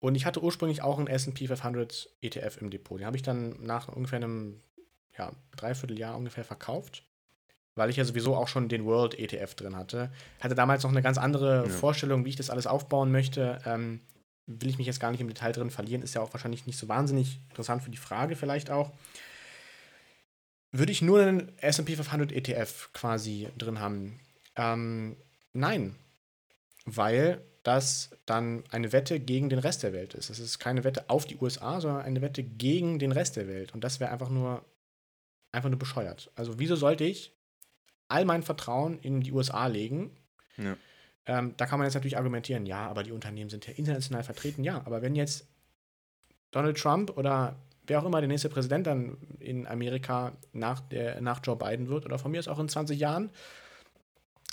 Und ich hatte ursprünglich auch einen SP 500 ETF im Depot. Den habe ich dann nach ungefähr einem ja, Dreivierteljahr ungefähr verkauft, weil ich ja sowieso auch schon den World ETF drin hatte. Hatte damals noch eine ganz andere ja. Vorstellung, wie ich das alles aufbauen möchte. Ähm, will ich mich jetzt gar nicht im Detail drin verlieren, ist ja auch wahrscheinlich nicht so wahnsinnig interessant für die Frage vielleicht auch. Würde ich nur einen SP 500 ETF quasi drin haben? Ähm, nein, weil das dann eine Wette gegen den Rest der Welt ist. Es ist keine Wette auf die USA, sondern eine Wette gegen den Rest der Welt. Und das wäre einfach nur, einfach nur bescheuert. Also wieso sollte ich all mein Vertrauen in die USA legen? Ja. Ähm, da kann man jetzt natürlich argumentieren, ja, aber die Unternehmen sind ja international vertreten. Ja, aber wenn jetzt Donald Trump oder wer auch immer der nächste Präsident dann in Amerika nach, der, nach Joe Biden wird oder von mir ist auch in 20 Jahren,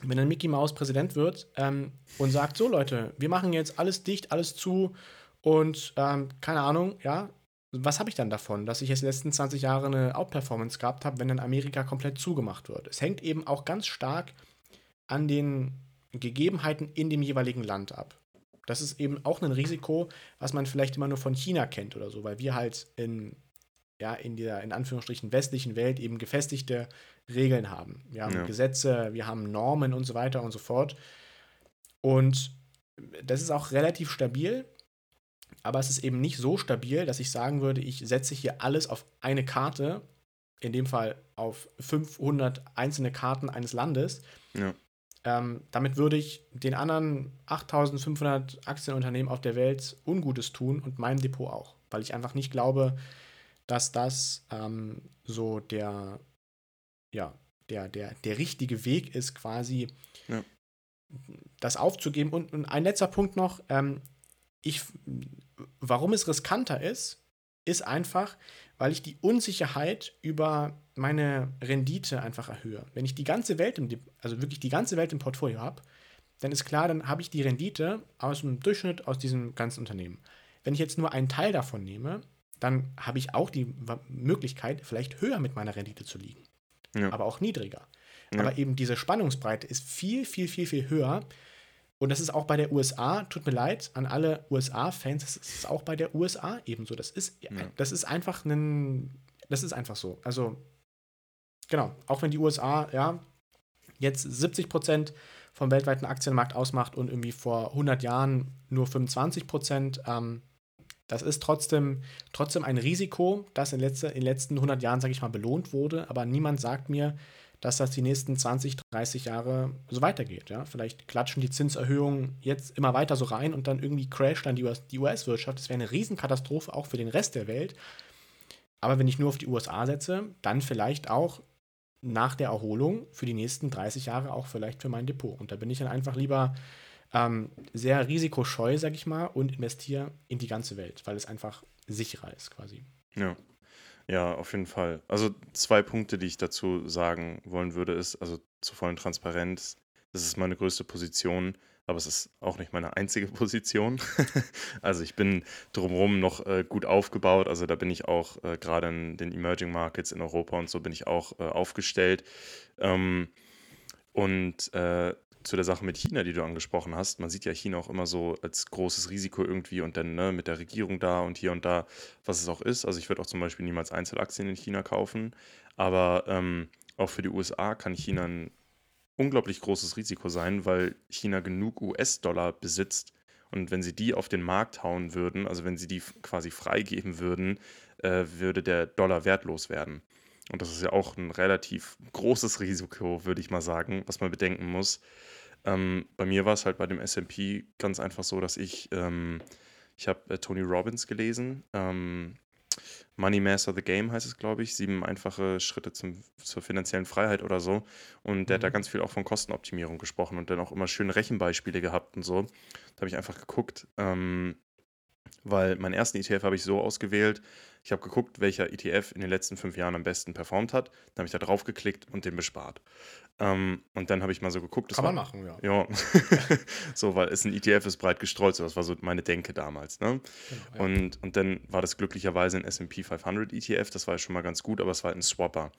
wenn dann Mickey Mouse Präsident wird ähm, und sagt, so Leute, wir machen jetzt alles dicht, alles zu und ähm, keine Ahnung, ja, was habe ich dann davon, dass ich jetzt letzten 20 Jahre eine Outperformance gehabt habe, wenn dann Amerika komplett zugemacht wird? Es hängt eben auch ganz stark an den Gegebenheiten in dem jeweiligen Land ab. Das ist eben auch ein Risiko, was man vielleicht immer nur von China kennt oder so, weil wir halt in, ja, in der in Anführungsstrichen westlichen Welt eben gefestigte Regeln haben. Wir haben ja. Gesetze, wir haben Normen und so weiter und so fort. Und das ist auch relativ stabil, aber es ist eben nicht so stabil, dass ich sagen würde, ich setze hier alles auf eine Karte, in dem Fall auf 500 einzelne Karten eines Landes. Ja. Ähm, damit würde ich den anderen 8500 Aktienunternehmen auf der Welt Ungutes tun und meinem Depot auch, weil ich einfach nicht glaube, dass das ähm, so der ja, der, der, der richtige Weg ist, quasi ja. das aufzugeben. Und, und, ein letzter Punkt noch, ähm, ich, warum es riskanter ist, ist einfach, weil ich die Unsicherheit über meine Rendite einfach erhöhe. Wenn ich die ganze Welt im, also wirklich die ganze Welt im Portfolio habe, dann ist klar, dann habe ich die Rendite aus dem Durchschnitt aus diesem ganzen Unternehmen. Wenn ich jetzt nur einen Teil davon nehme, dann habe ich auch die Möglichkeit, vielleicht höher mit meiner Rendite zu liegen ja. aber auch niedriger. Ja. Aber eben diese Spannungsbreite ist viel, viel, viel, viel höher. Und das ist auch bei der USA, tut mir leid an alle USA-Fans, das ist auch bei der USA ebenso. Das ist, ja. das ist einfach ein, das ist einfach so. Also, genau, auch wenn die USA, ja, jetzt 70 Prozent vom weltweiten Aktienmarkt ausmacht und irgendwie vor 100 Jahren nur 25 Prozent, ähm, das ist trotzdem, trotzdem ein Risiko, das in, letzte, in den letzten 100 Jahren, sage ich mal, belohnt wurde. Aber niemand sagt mir, dass das die nächsten 20, 30 Jahre so weitergeht. Ja? Vielleicht klatschen die Zinserhöhungen jetzt immer weiter so rein und dann irgendwie crasht dann die US-Wirtschaft. das wäre eine Riesenkatastrophe auch für den Rest der Welt. Aber wenn ich nur auf die USA setze, dann vielleicht auch nach der Erholung für die nächsten 30 Jahre auch vielleicht für mein Depot. Und da bin ich dann einfach lieber ähm, sehr risikoscheu, sag ich mal, und investiere in die ganze Welt, weil es einfach sicherer ist quasi. Ja. Ja, auf jeden Fall. Also zwei Punkte, die ich dazu sagen wollen würde, ist, also zur vollen Transparenz, das ist meine größte Position, aber es ist auch nicht meine einzige Position. also ich bin drumherum noch äh, gut aufgebaut, also da bin ich auch äh, gerade in den Emerging Markets in Europa und so bin ich auch äh, aufgestellt. Ähm, und äh, zu der Sache mit China, die du angesprochen hast. Man sieht ja China auch immer so als großes Risiko irgendwie und dann ne, mit der Regierung da und hier und da, was es auch ist. Also ich würde auch zum Beispiel niemals Einzelaktien in China kaufen. Aber ähm, auch für die USA kann China ein unglaublich großes Risiko sein, weil China genug US-Dollar besitzt. Und wenn sie die auf den Markt hauen würden, also wenn sie die quasi freigeben würden, äh, würde der Dollar wertlos werden. Und das ist ja auch ein relativ großes Risiko, würde ich mal sagen, was man bedenken muss. Ähm, bei mir war es halt bei dem SP ganz einfach so, dass ich, ähm, ich habe äh, Tony Robbins gelesen. Ähm, Money Master the Game heißt es, glaube ich. Sieben einfache Schritte zum, zur finanziellen Freiheit oder so. Und der mhm. hat da mhm. ganz viel auch von Kostenoptimierung gesprochen und dann auch immer schöne Rechenbeispiele gehabt und so. Da habe ich einfach geguckt, ähm, weil meinen ersten ETF habe ich so ausgewählt. Ich habe geguckt, welcher ETF in den letzten fünf Jahren am besten performt hat. Dann habe ich da drauf geklickt und den bespart. Ähm, und dann habe ich mal so geguckt. Kann war, man machen, ja. Ja, so, weil es ein ETF ist breit gestreut. So, das war so meine Denke damals. Ne? Genau, ja. und, und dann war das glücklicherweise ein SP 500 ETF. Das war ja schon mal ganz gut, aber es war halt ein Swapper.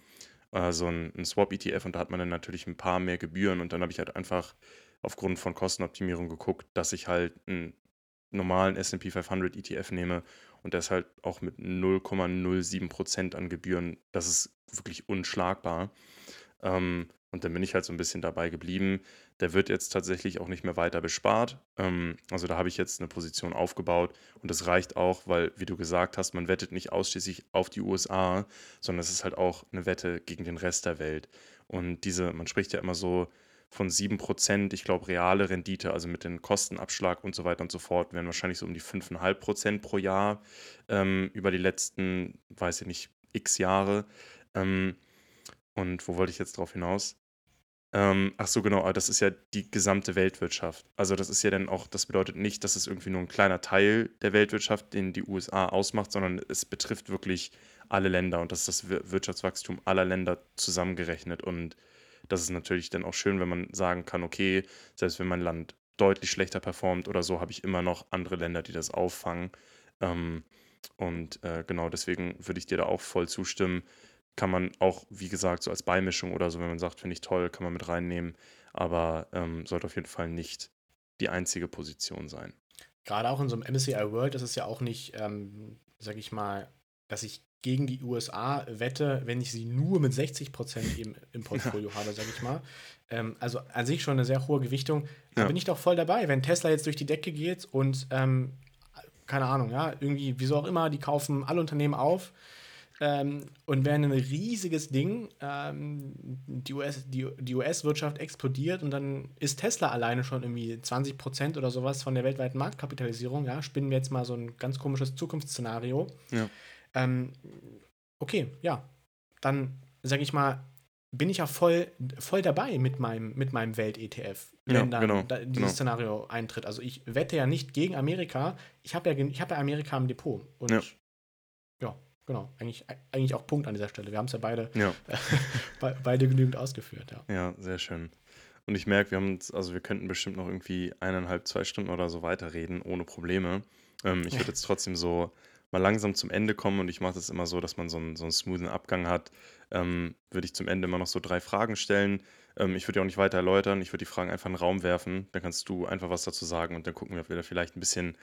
Äh, so ein, ein Swap-ETF und da hat man dann natürlich ein paar mehr Gebühren. Und dann habe ich halt einfach aufgrund von Kostenoptimierung geguckt, dass ich halt ein normalen SP 500 ETF nehme und ist halt auch mit 0,07% an Gebühren, das ist wirklich unschlagbar. Ähm, und dann bin ich halt so ein bisschen dabei geblieben. Der wird jetzt tatsächlich auch nicht mehr weiter bespart. Ähm, also da habe ich jetzt eine Position aufgebaut und das reicht auch, weil, wie du gesagt hast, man wettet nicht ausschließlich auf die USA, sondern es ist halt auch eine Wette gegen den Rest der Welt. Und diese, man spricht ja immer so von 7%, ich glaube, reale Rendite, also mit dem Kostenabschlag und so weiter und so fort, wären wahrscheinlich so um die 5,5% pro Jahr ähm, über die letzten, weiß ich nicht, x Jahre. Ähm, und wo wollte ich jetzt drauf hinaus? Ähm, ach so, genau, das ist ja die gesamte Weltwirtschaft. Also das ist ja dann auch, das bedeutet nicht, dass es irgendwie nur ein kleiner Teil der Weltwirtschaft, den die USA ausmacht, sondern es betrifft wirklich alle Länder und das ist das Wirtschaftswachstum aller Länder zusammengerechnet. Und das ist natürlich dann auch schön, wenn man sagen kann, okay, selbst wenn mein Land deutlich schlechter performt oder so, habe ich immer noch andere Länder, die das auffangen. Ähm, und äh, genau deswegen würde ich dir da auch voll zustimmen. Kann man auch, wie gesagt, so als Beimischung oder so, wenn man sagt, finde ich toll, kann man mit reinnehmen. Aber ähm, sollte auf jeden Fall nicht die einzige Position sein. Gerade auch in so einem MSCI World ist es ja auch nicht, ähm, sag ich mal, dass ich gegen die USA wette, wenn ich sie nur mit 60 Prozent im, im Portfolio habe, sag ich mal. Ähm, also an sich schon eine sehr hohe Gewichtung. Da ja. bin ich doch voll dabei. Wenn Tesla jetzt durch die Decke geht und ähm, keine Ahnung, ja, irgendwie, wieso auch immer, die kaufen alle Unternehmen auf ähm, und werden ein riesiges Ding. Ähm, die US-Wirtschaft die, die US explodiert und dann ist Tesla alleine schon irgendwie 20 Prozent oder sowas von der weltweiten Marktkapitalisierung. Ja, spinnen wir jetzt mal so ein ganz komisches Zukunftsszenario. Ja. Ähm, okay, ja, dann sage ich mal, bin ich ja voll, voll dabei mit meinem, mit meinem Welt-ETF, wenn ja, dann genau, da, dieses genau. Szenario eintritt. Also ich wette ja nicht gegen Amerika, ich habe ja, hab ja Amerika im Depot. Und ja, ja genau, eigentlich, eigentlich auch Punkt an dieser Stelle. Wir haben es ja beide, ja. beide genügend ausgeführt. Ja. ja, sehr schön. Und ich merke, wir haben also wir könnten bestimmt noch irgendwie eineinhalb, zwei Stunden oder so weiterreden, ohne Probleme. Ähm, ich würde jetzt trotzdem so mal langsam zum Ende kommen und ich mache das immer so, dass man so einen, so einen smoothen Abgang hat, ähm, würde ich zum Ende immer noch so drei Fragen stellen. Ähm, ich würde ja auch nicht weiter erläutern, ich würde die Fragen einfach in den Raum werfen, dann kannst du einfach was dazu sagen und dann gucken wir, ob wir da vielleicht ein bisschen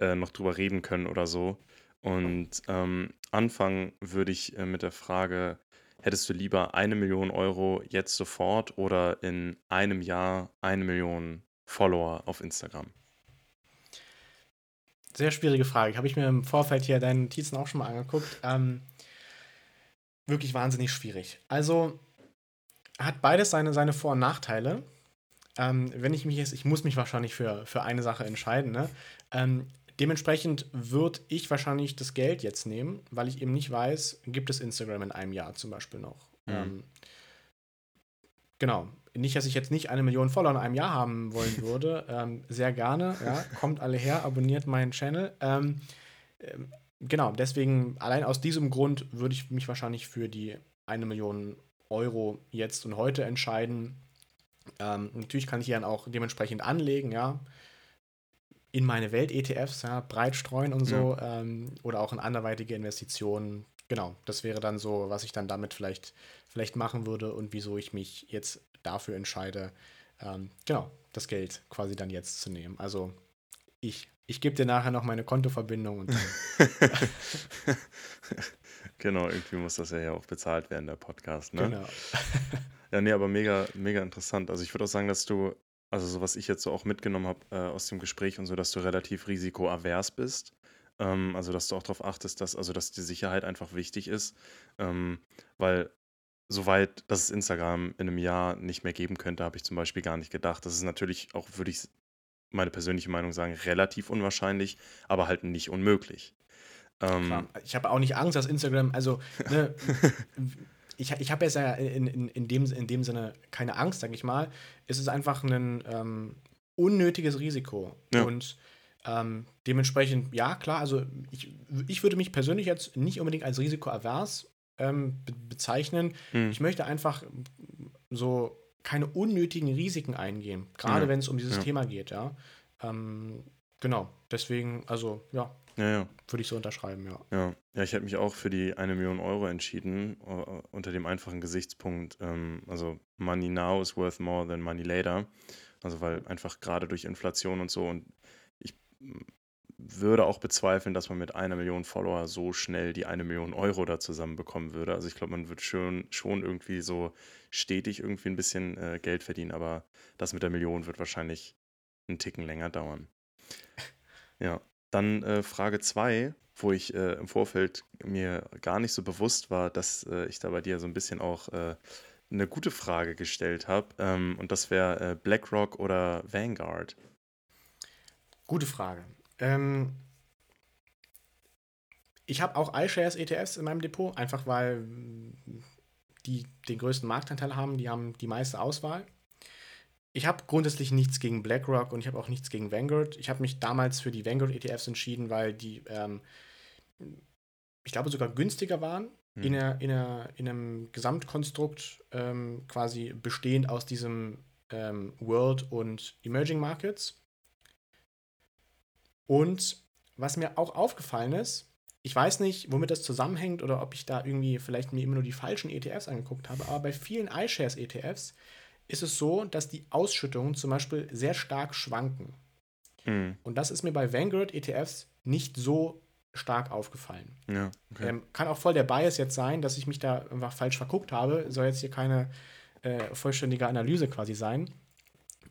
äh, noch drüber reden können oder so. Und ähm, anfangen würde ich äh, mit der Frage, hättest du lieber eine Million Euro jetzt sofort oder in einem Jahr eine Million Follower auf Instagram? Sehr schwierige Frage. Habe ich mir im Vorfeld hier deine Notizen auch schon mal angeguckt. Ähm, wirklich wahnsinnig schwierig. Also hat beides seine, seine Vor- und Nachteile. Ähm, wenn ich mich jetzt, ich muss mich wahrscheinlich für, für eine Sache entscheiden. Ne? Ähm, dementsprechend würde ich wahrscheinlich das Geld jetzt nehmen, weil ich eben nicht weiß, gibt es Instagram in einem Jahr zum Beispiel noch. Mhm. Ähm, genau nicht, dass ich jetzt nicht eine Million Follower in einem Jahr haben wollen würde. ähm, sehr gerne. Ja, kommt alle her, abonniert meinen Channel. Ähm, ähm, genau, deswegen, allein aus diesem Grund würde ich mich wahrscheinlich für die eine Million Euro jetzt und heute entscheiden. Ähm, natürlich kann ich hier dann auch dementsprechend anlegen, ja. In meine Welt-ETFs, ja, breit streuen und so. Ja. Ähm, oder auch in anderweitige Investitionen. Genau, das wäre dann so, was ich dann damit vielleicht, vielleicht machen würde und wieso ich mich jetzt dafür entscheide, ähm, genau, das Geld quasi dann jetzt zu nehmen. Also ich, ich gebe dir nachher noch meine Kontoverbindung und Genau, irgendwie muss das ja auch bezahlt werden, der Podcast, ne? Genau. ja, nee, aber mega, mega interessant. Also ich würde auch sagen, dass du, also so was ich jetzt so auch mitgenommen habe äh, aus dem Gespräch und so, dass du relativ risikoavers bist. Ähm, also dass du auch darauf achtest, dass, also dass die Sicherheit einfach wichtig ist. Ähm, weil Soweit, dass es Instagram in einem Jahr nicht mehr geben könnte, habe ich zum Beispiel gar nicht gedacht. Das ist natürlich auch, würde ich meine persönliche Meinung sagen, relativ unwahrscheinlich, aber halt nicht unmöglich. Ähm, ich habe auch nicht Angst, dass Instagram, also ne, ich, ich habe jetzt ja in, in, in, dem, in dem Sinne keine Angst, sage ich mal. Es ist einfach ein ähm, unnötiges Risiko. Ja. Und ähm, dementsprechend, ja, klar, also ich, ich würde mich persönlich jetzt nicht unbedingt als risikoavers ähm, be bezeichnen. Hm. Ich möchte einfach so keine unnötigen Risiken eingehen, gerade ja. wenn es um dieses ja. Thema geht, ja. Ähm, genau, deswegen, also ja, ja, ja. würde ich so unterschreiben, ja. Ja, ja ich habe mich auch für die eine Million Euro entschieden, uh, unter dem einfachen Gesichtspunkt, ähm, also Money now is worth more than money later. Also weil einfach gerade durch Inflation und so und ich würde auch bezweifeln, dass man mit einer Million Follower so schnell die eine Million Euro da zusammenbekommen würde. Also ich glaube, man wird schon, schon irgendwie so stetig irgendwie ein bisschen äh, Geld verdienen, aber das mit der Million wird wahrscheinlich einen Ticken länger dauern. Ja, dann äh, Frage 2, wo ich äh, im Vorfeld mir gar nicht so bewusst war, dass äh, ich da bei dir so ein bisschen auch äh, eine gute Frage gestellt habe. Ähm, und das wäre äh, BlackRock oder Vanguard. Gute Frage. Ähm, ich habe auch iShares ETFs in meinem Depot, einfach weil die den größten Marktanteil haben, die haben die meiste Auswahl. Ich habe grundsätzlich nichts gegen BlackRock und ich habe auch nichts gegen Vanguard. Ich habe mich damals für die Vanguard ETFs entschieden, weil die, ähm, ich glaube, sogar günstiger waren hm. in, einer, in, einer, in einem Gesamtkonstrukt ähm, quasi bestehend aus diesem ähm, World und Emerging Markets. Und was mir auch aufgefallen ist, ich weiß nicht, womit das zusammenhängt oder ob ich da irgendwie vielleicht mir immer nur die falschen ETFs angeguckt habe, aber bei vielen iShares ETFs ist es so, dass die Ausschüttungen zum Beispiel sehr stark schwanken. Mhm. Und das ist mir bei Vanguard ETFs nicht so stark aufgefallen. Ja, okay. ähm, kann auch voll der Bias jetzt sein, dass ich mich da einfach falsch verguckt habe. Soll jetzt hier keine äh, vollständige Analyse quasi sein.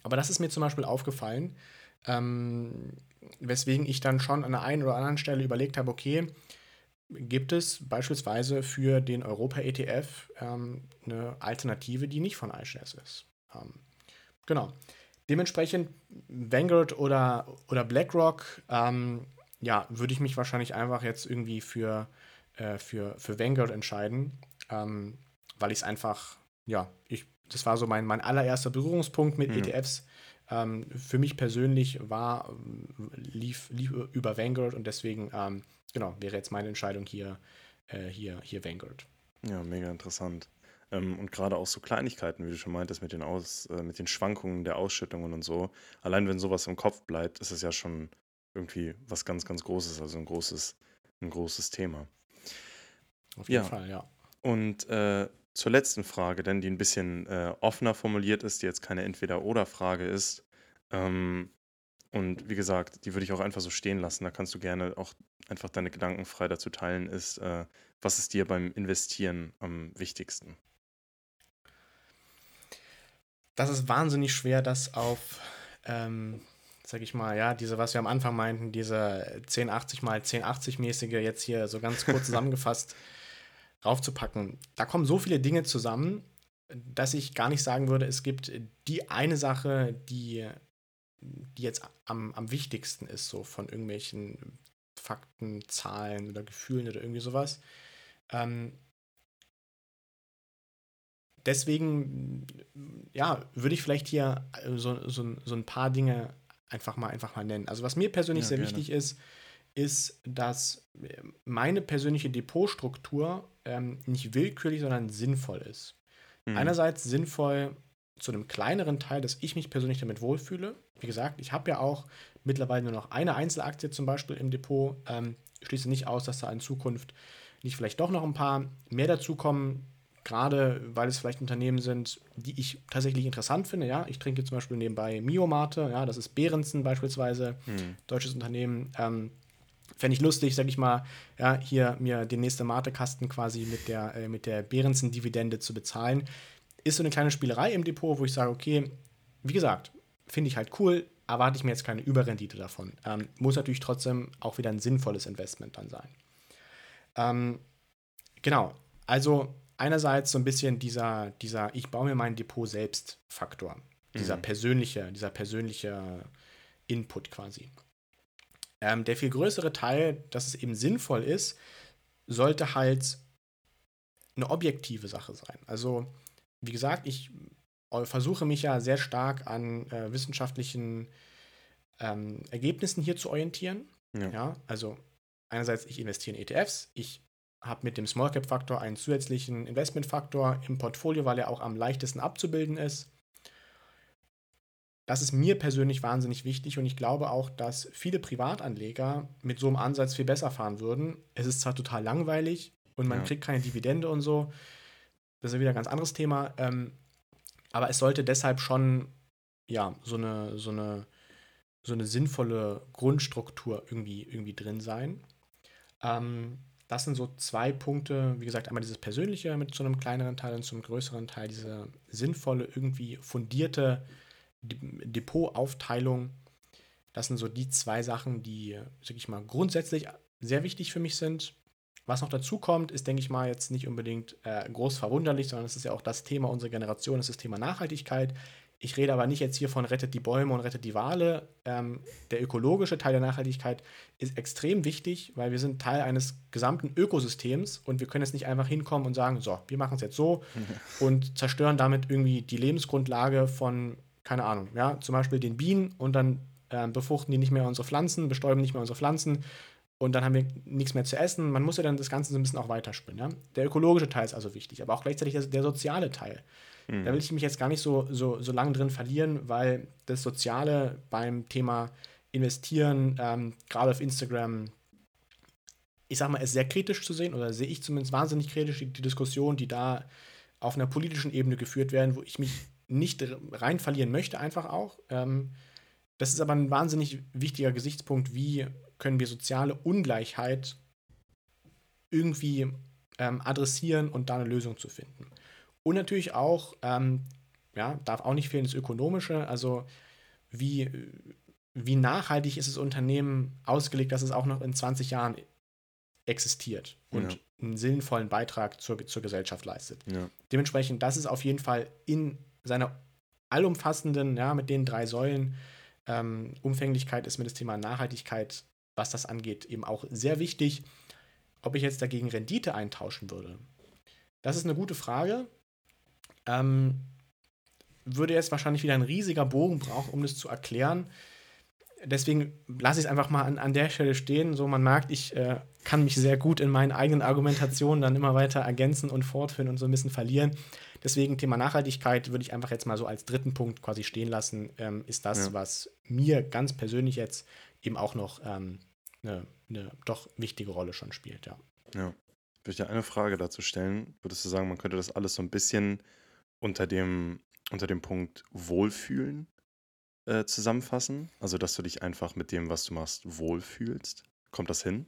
Aber das ist mir zum Beispiel aufgefallen. Ähm, weswegen ich dann schon an der einen oder anderen Stelle überlegt habe, okay, gibt es beispielsweise für den Europa-ETF ähm, eine Alternative, die nicht von iShares ist. Ähm, genau. Dementsprechend Vanguard oder, oder BlackRock, ähm, ja, würde ich mich wahrscheinlich einfach jetzt irgendwie für, äh, für, für Vanguard entscheiden, ähm, weil ich es einfach, ja, ich, das war so mein, mein allererster Berührungspunkt mit mhm. ETFs ähm, für mich persönlich war, lief, lief über Vanguard und deswegen, ähm, genau, wäre jetzt meine Entscheidung hier, äh, hier, hier Vanguard. Ja, mega interessant. Ähm, und gerade auch so Kleinigkeiten, wie du schon meintest, mit den, Aus, äh, mit den Schwankungen der Ausschüttungen und so. Allein wenn sowas im Kopf bleibt, ist es ja schon irgendwie was ganz, ganz Großes, also ein großes, ein großes Thema. Auf jeden ja. Fall, ja. Und äh, zur letzten Frage, denn die ein bisschen äh, offener formuliert ist, die jetzt keine Entweder-Oder-Frage ist. Ähm, und wie gesagt, die würde ich auch einfach so stehen lassen. Da kannst du gerne auch einfach deine Gedanken frei dazu teilen. Ist, äh, was ist dir beim Investieren am wichtigsten? Das ist wahnsinnig schwer, das auf, ähm, sag ich mal, ja, diese, was wir am Anfang meinten, diese 1080 mal 1080 mäßige, jetzt hier so ganz kurz zusammengefasst raufzupacken. Da kommen so viele Dinge zusammen, dass ich gar nicht sagen würde, es gibt die eine Sache, die, die jetzt am, am wichtigsten ist, so von irgendwelchen Fakten, Zahlen oder Gefühlen oder irgendwie sowas. Ähm, deswegen, ja, würde ich vielleicht hier so, so, so ein paar Dinge einfach mal, einfach mal nennen. Also was mir persönlich ja, sehr gerne. wichtig ist, ist, dass meine persönliche Depotstruktur ähm, nicht willkürlich, sondern sinnvoll ist. Mhm. Einerseits sinnvoll zu einem kleineren Teil, dass ich mich persönlich damit wohlfühle. Wie gesagt, ich habe ja auch mittlerweile nur noch eine Einzelaktie zum Beispiel im Depot. Ähm, ich schließe nicht aus, dass da in Zukunft nicht vielleicht doch noch ein paar mehr dazukommen, gerade weil es vielleicht Unternehmen sind, die ich tatsächlich interessant finde. Ja, ich trinke zum Beispiel nebenbei Miomate, ja, das ist Behrensen beispielsweise, mhm. deutsches Unternehmen. Ähm, Fände ich lustig, sag ich mal, ja, hier mir den nächsten Mate-Kasten quasi mit der, äh, mit der Behrensen-Dividende zu bezahlen. Ist so eine kleine Spielerei im Depot, wo ich sage, okay, wie gesagt, finde ich halt cool, erwarte ich mir jetzt keine Überrendite davon. Ähm, muss natürlich trotzdem auch wieder ein sinnvolles Investment dann sein. Ähm, genau, also einerseits so ein bisschen dieser, dieser ich baue mir mein Depot selbst Faktor. Dieser mhm. persönliche, dieser persönliche Input quasi. Ähm, der viel größere Teil, dass es eben sinnvoll ist, sollte halt eine objektive Sache sein. Also, wie gesagt, ich äh, versuche mich ja sehr stark an äh, wissenschaftlichen ähm, Ergebnissen hier zu orientieren. Ja. ja. also einerseits, ich investiere in ETFs, ich habe mit dem Small Cap Faktor einen zusätzlichen Investmentfaktor im Portfolio, weil er auch am leichtesten abzubilden ist. Das ist mir persönlich wahnsinnig wichtig und ich glaube auch, dass viele Privatanleger mit so einem Ansatz viel besser fahren würden. Es ist zwar total langweilig und man ja. kriegt keine Dividende und so. Das ist ja wieder ein ganz anderes Thema. Ähm, aber es sollte deshalb schon ja, so eine, so eine so eine sinnvolle Grundstruktur irgendwie, irgendwie drin sein. Ähm, das sind so zwei Punkte, wie gesagt, einmal dieses Persönliche mit so einem kleineren Teil und zum größeren Teil, diese sinnvolle, irgendwie fundierte Depotaufteilung. Das sind so die zwei Sachen, die, sag ich mal, grundsätzlich sehr wichtig für mich sind. Was noch dazu kommt, ist, denke ich mal, jetzt nicht unbedingt äh, groß verwunderlich, sondern es ist ja auch das Thema unserer Generation, das ist das Thema Nachhaltigkeit. Ich rede aber nicht jetzt hier von rettet die Bäume und rettet die Wale. Ähm, der ökologische Teil der Nachhaltigkeit ist extrem wichtig, weil wir sind Teil eines gesamten Ökosystems und wir können jetzt nicht einfach hinkommen und sagen, so, wir machen es jetzt so und zerstören damit irgendwie die Lebensgrundlage von, keine Ahnung, ja, zum Beispiel den Bienen und dann äh, befruchten die nicht mehr unsere Pflanzen, bestäuben nicht mehr unsere Pflanzen und dann haben wir nichts mehr zu essen. Man muss ja dann das Ganze so ein bisschen auch weiterspinnen. Ja? Der ökologische Teil ist also wichtig, aber auch gleichzeitig der, der soziale Teil. Mhm. Da will ich mich jetzt gar nicht so, so, so lange drin verlieren, weil das Soziale beim Thema Investieren, ähm, gerade auf Instagram, ich sag mal, ist sehr kritisch zu sehen oder sehe ich zumindest wahnsinnig kritisch die, die Diskussion, die da auf einer politischen Ebene geführt werden, wo ich mich nicht rein verlieren möchte, einfach auch. Ähm, das ist aber ein wahnsinnig wichtiger Gesichtspunkt, wie können wir soziale Ungleichheit irgendwie ähm, adressieren und da eine Lösung zu finden. Und natürlich auch, ähm, ja, darf auch nicht fehlen, das Ökonomische, also wie, wie nachhaltig ist das Unternehmen ausgelegt, dass es auch noch in 20 Jahren existiert und ja. einen sinnvollen Beitrag zur, zur Gesellschaft leistet. Ja. Dementsprechend, das ist auf jeden Fall in seiner allumfassenden, ja, mit den drei Säulen, ähm, Umfänglichkeit ist mir das Thema Nachhaltigkeit was das angeht, eben auch sehr wichtig. Ob ich jetzt dagegen Rendite eintauschen würde, das ist eine gute Frage. Ähm, würde jetzt wahrscheinlich wieder ein riesiger Bogen brauchen, um das zu erklären. Deswegen lasse ich es einfach mal an, an der Stelle stehen. So, man merkt, ich äh, kann mich sehr gut in meinen eigenen Argumentationen dann immer weiter ergänzen und fortführen und so ein bisschen verlieren. Deswegen Thema Nachhaltigkeit würde ich einfach jetzt mal so als dritten Punkt quasi stehen lassen. Ähm, ist das, ja. was mir ganz persönlich jetzt eben auch noch ähm, eine, eine doch wichtige Rolle schon spielt, ja. Ja. Ich würde dir eine Frage dazu stellen. Würdest du sagen, man könnte das alles so ein bisschen unter dem, unter dem Punkt Wohlfühlen äh, zusammenfassen? Also, dass du dich einfach mit dem, was du machst, wohlfühlst? Kommt das hin?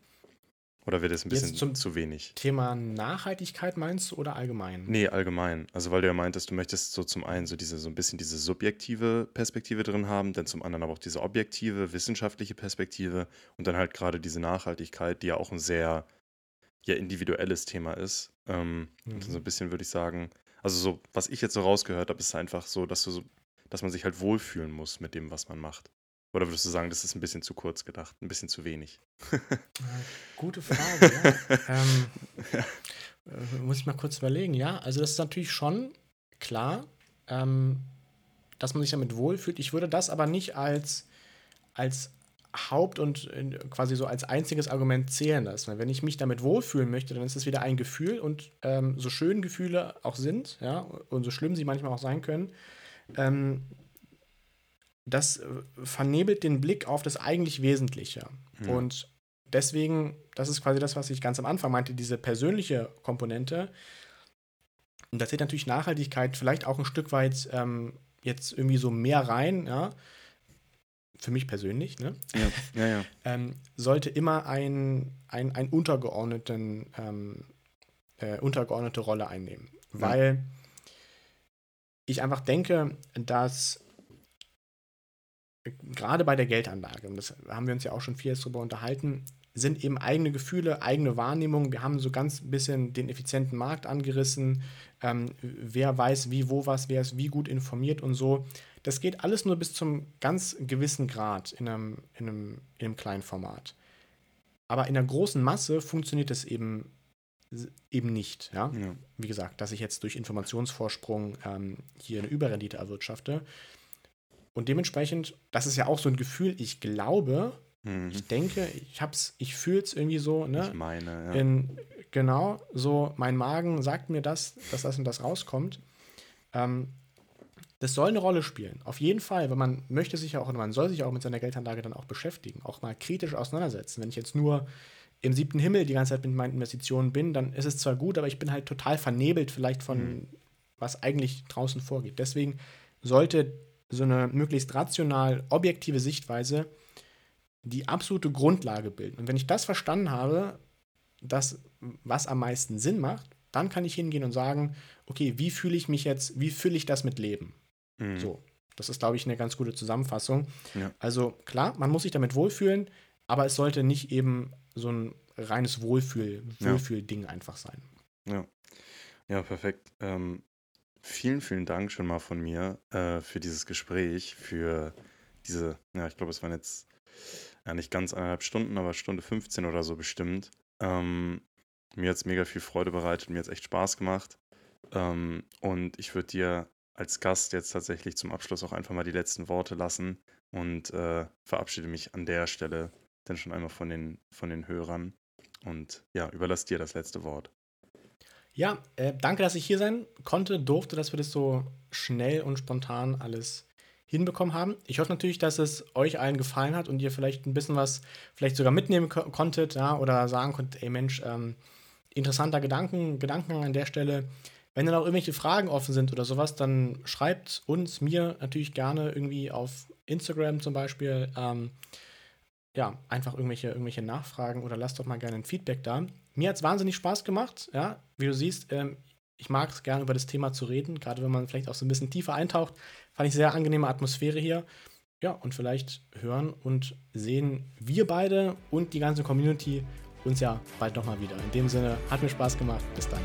Oder wird es ein bisschen zu wenig? Thema Nachhaltigkeit meinst du oder allgemein? Nee, allgemein. Also weil du ja meintest, du möchtest so zum einen so diese so ein bisschen diese subjektive Perspektive drin haben, dann zum anderen aber auch diese objektive, wissenschaftliche Perspektive und dann halt gerade diese Nachhaltigkeit, die ja auch ein sehr ja, individuelles Thema ist. Ähm, mhm. So ein bisschen würde ich sagen, also so, was ich jetzt so rausgehört habe, ist einfach so, dass du so, dass man sich halt wohlfühlen muss mit dem, was man macht. Oder würdest du sagen, das ist ein bisschen zu kurz gedacht, ein bisschen zu wenig? Gute Frage, ja. ähm, äh, muss ich mal kurz überlegen, ja. Also das ist natürlich schon klar, ähm, dass man sich damit wohlfühlt. Ich würde das aber nicht als, als Haupt- und äh, quasi so als einziges Argument zählen lassen. Wenn ich mich damit wohlfühlen möchte, dann ist es wieder ein Gefühl und ähm, so schön Gefühle auch sind, ja, und so schlimm sie manchmal auch sein können, ähm, das äh, vernebelt den Blick auf das eigentlich Wesentliche. Mhm. Und deswegen, das ist quasi das, was ich ganz am Anfang meinte, diese persönliche Komponente. Und da zählt natürlich Nachhaltigkeit vielleicht auch ein Stück weit ähm, jetzt irgendwie so mehr rein, ja. Für mich persönlich, ne? Ja, ja, ja. ähm, sollte immer ein, ein, ein untergeordneten, ähm, äh, untergeordnete Rolle einnehmen. Weil ich einfach denke, dass gerade bei der Geldanlage, und das haben wir uns ja auch schon viel darüber unterhalten, sind eben eigene Gefühle, eigene Wahrnehmungen. Wir haben so ganz ein bisschen den effizienten Markt angerissen. Ähm, wer weiß, wie, wo was, wer ist wie gut informiert und so. Das geht alles nur bis zum ganz gewissen Grad in einem, in einem, in einem kleinen Format. Aber in der großen Masse funktioniert das eben, eben nicht. Ja? ja. Wie gesagt, dass ich jetzt durch Informationsvorsprung ähm, hier eine Überrendite erwirtschafte. Und dementsprechend, das ist ja auch so ein Gefühl, ich glaube, mhm. ich denke, ich hab's, ich fühle es irgendwie so, ne? Ich meine, ja. In, genau, so, mein Magen sagt mir das, dass das und das rauskommt. Ähm, das soll eine Rolle spielen. Auf jeden Fall, weil man möchte sich ja auch, man soll sich auch mit seiner Geldanlage dann auch beschäftigen, auch mal kritisch auseinandersetzen. Wenn ich jetzt nur im siebten Himmel die ganze Zeit mit meinen Investitionen bin, dann ist es zwar gut, aber ich bin halt total vernebelt vielleicht von, mhm. was eigentlich draußen vorgeht. Deswegen sollte so eine möglichst rational objektive Sichtweise die absolute Grundlage bilden. Und wenn ich das verstanden habe, das, was am meisten Sinn macht, dann kann ich hingehen und sagen, okay, wie fühle ich mich jetzt, wie fühle ich das mit Leben? Mhm. So, das ist, glaube ich, eine ganz gute Zusammenfassung. Ja. Also klar, man muss sich damit wohlfühlen, aber es sollte nicht eben so ein reines Wohlfühl, Wohlfühl-Ding ja. einfach sein. Ja, ja perfekt. Ähm, vielen, vielen Dank schon mal von mir äh, für dieses Gespräch, für diese, ja, ich glaube, es waren jetzt ja nicht ganz eineinhalb Stunden, aber Stunde 15 oder so bestimmt. Ähm, mir hat es mega viel Freude bereitet, mir hat es echt Spaß gemacht. Ähm, und ich würde dir als Gast jetzt tatsächlich zum Abschluss auch einfach mal die letzten Worte lassen und äh, verabschiede mich an der Stelle dann schon einmal von den, von den Hörern und ja, überlasse dir das letzte Wort. Ja, äh, danke, dass ich hier sein konnte, durfte, dass wir das so schnell und spontan alles hinbekommen haben. Ich hoffe natürlich, dass es euch allen gefallen hat und ihr vielleicht ein bisschen was vielleicht sogar mitnehmen ko konntet, ja, oder sagen konntet, ey Mensch, ähm, interessanter Gedanken, Gedanken an der Stelle. Wenn dann auch irgendwelche Fragen offen sind oder sowas, dann schreibt uns, mir natürlich gerne irgendwie auf Instagram zum Beispiel. Ähm, ja, einfach irgendwelche, irgendwelche Nachfragen oder lasst doch mal gerne ein Feedback da. Mir hat es wahnsinnig Spaß gemacht, ja. Wie du siehst, ähm, ich mag es gerne über das Thema zu reden, gerade wenn man vielleicht auch so ein bisschen tiefer eintaucht. Fand ich sehr angenehme Atmosphäre hier. Ja, und vielleicht hören und sehen wir beide und die ganze Community uns ja bald nochmal wieder. In dem Sinne, hat mir Spaß gemacht. Bis dann.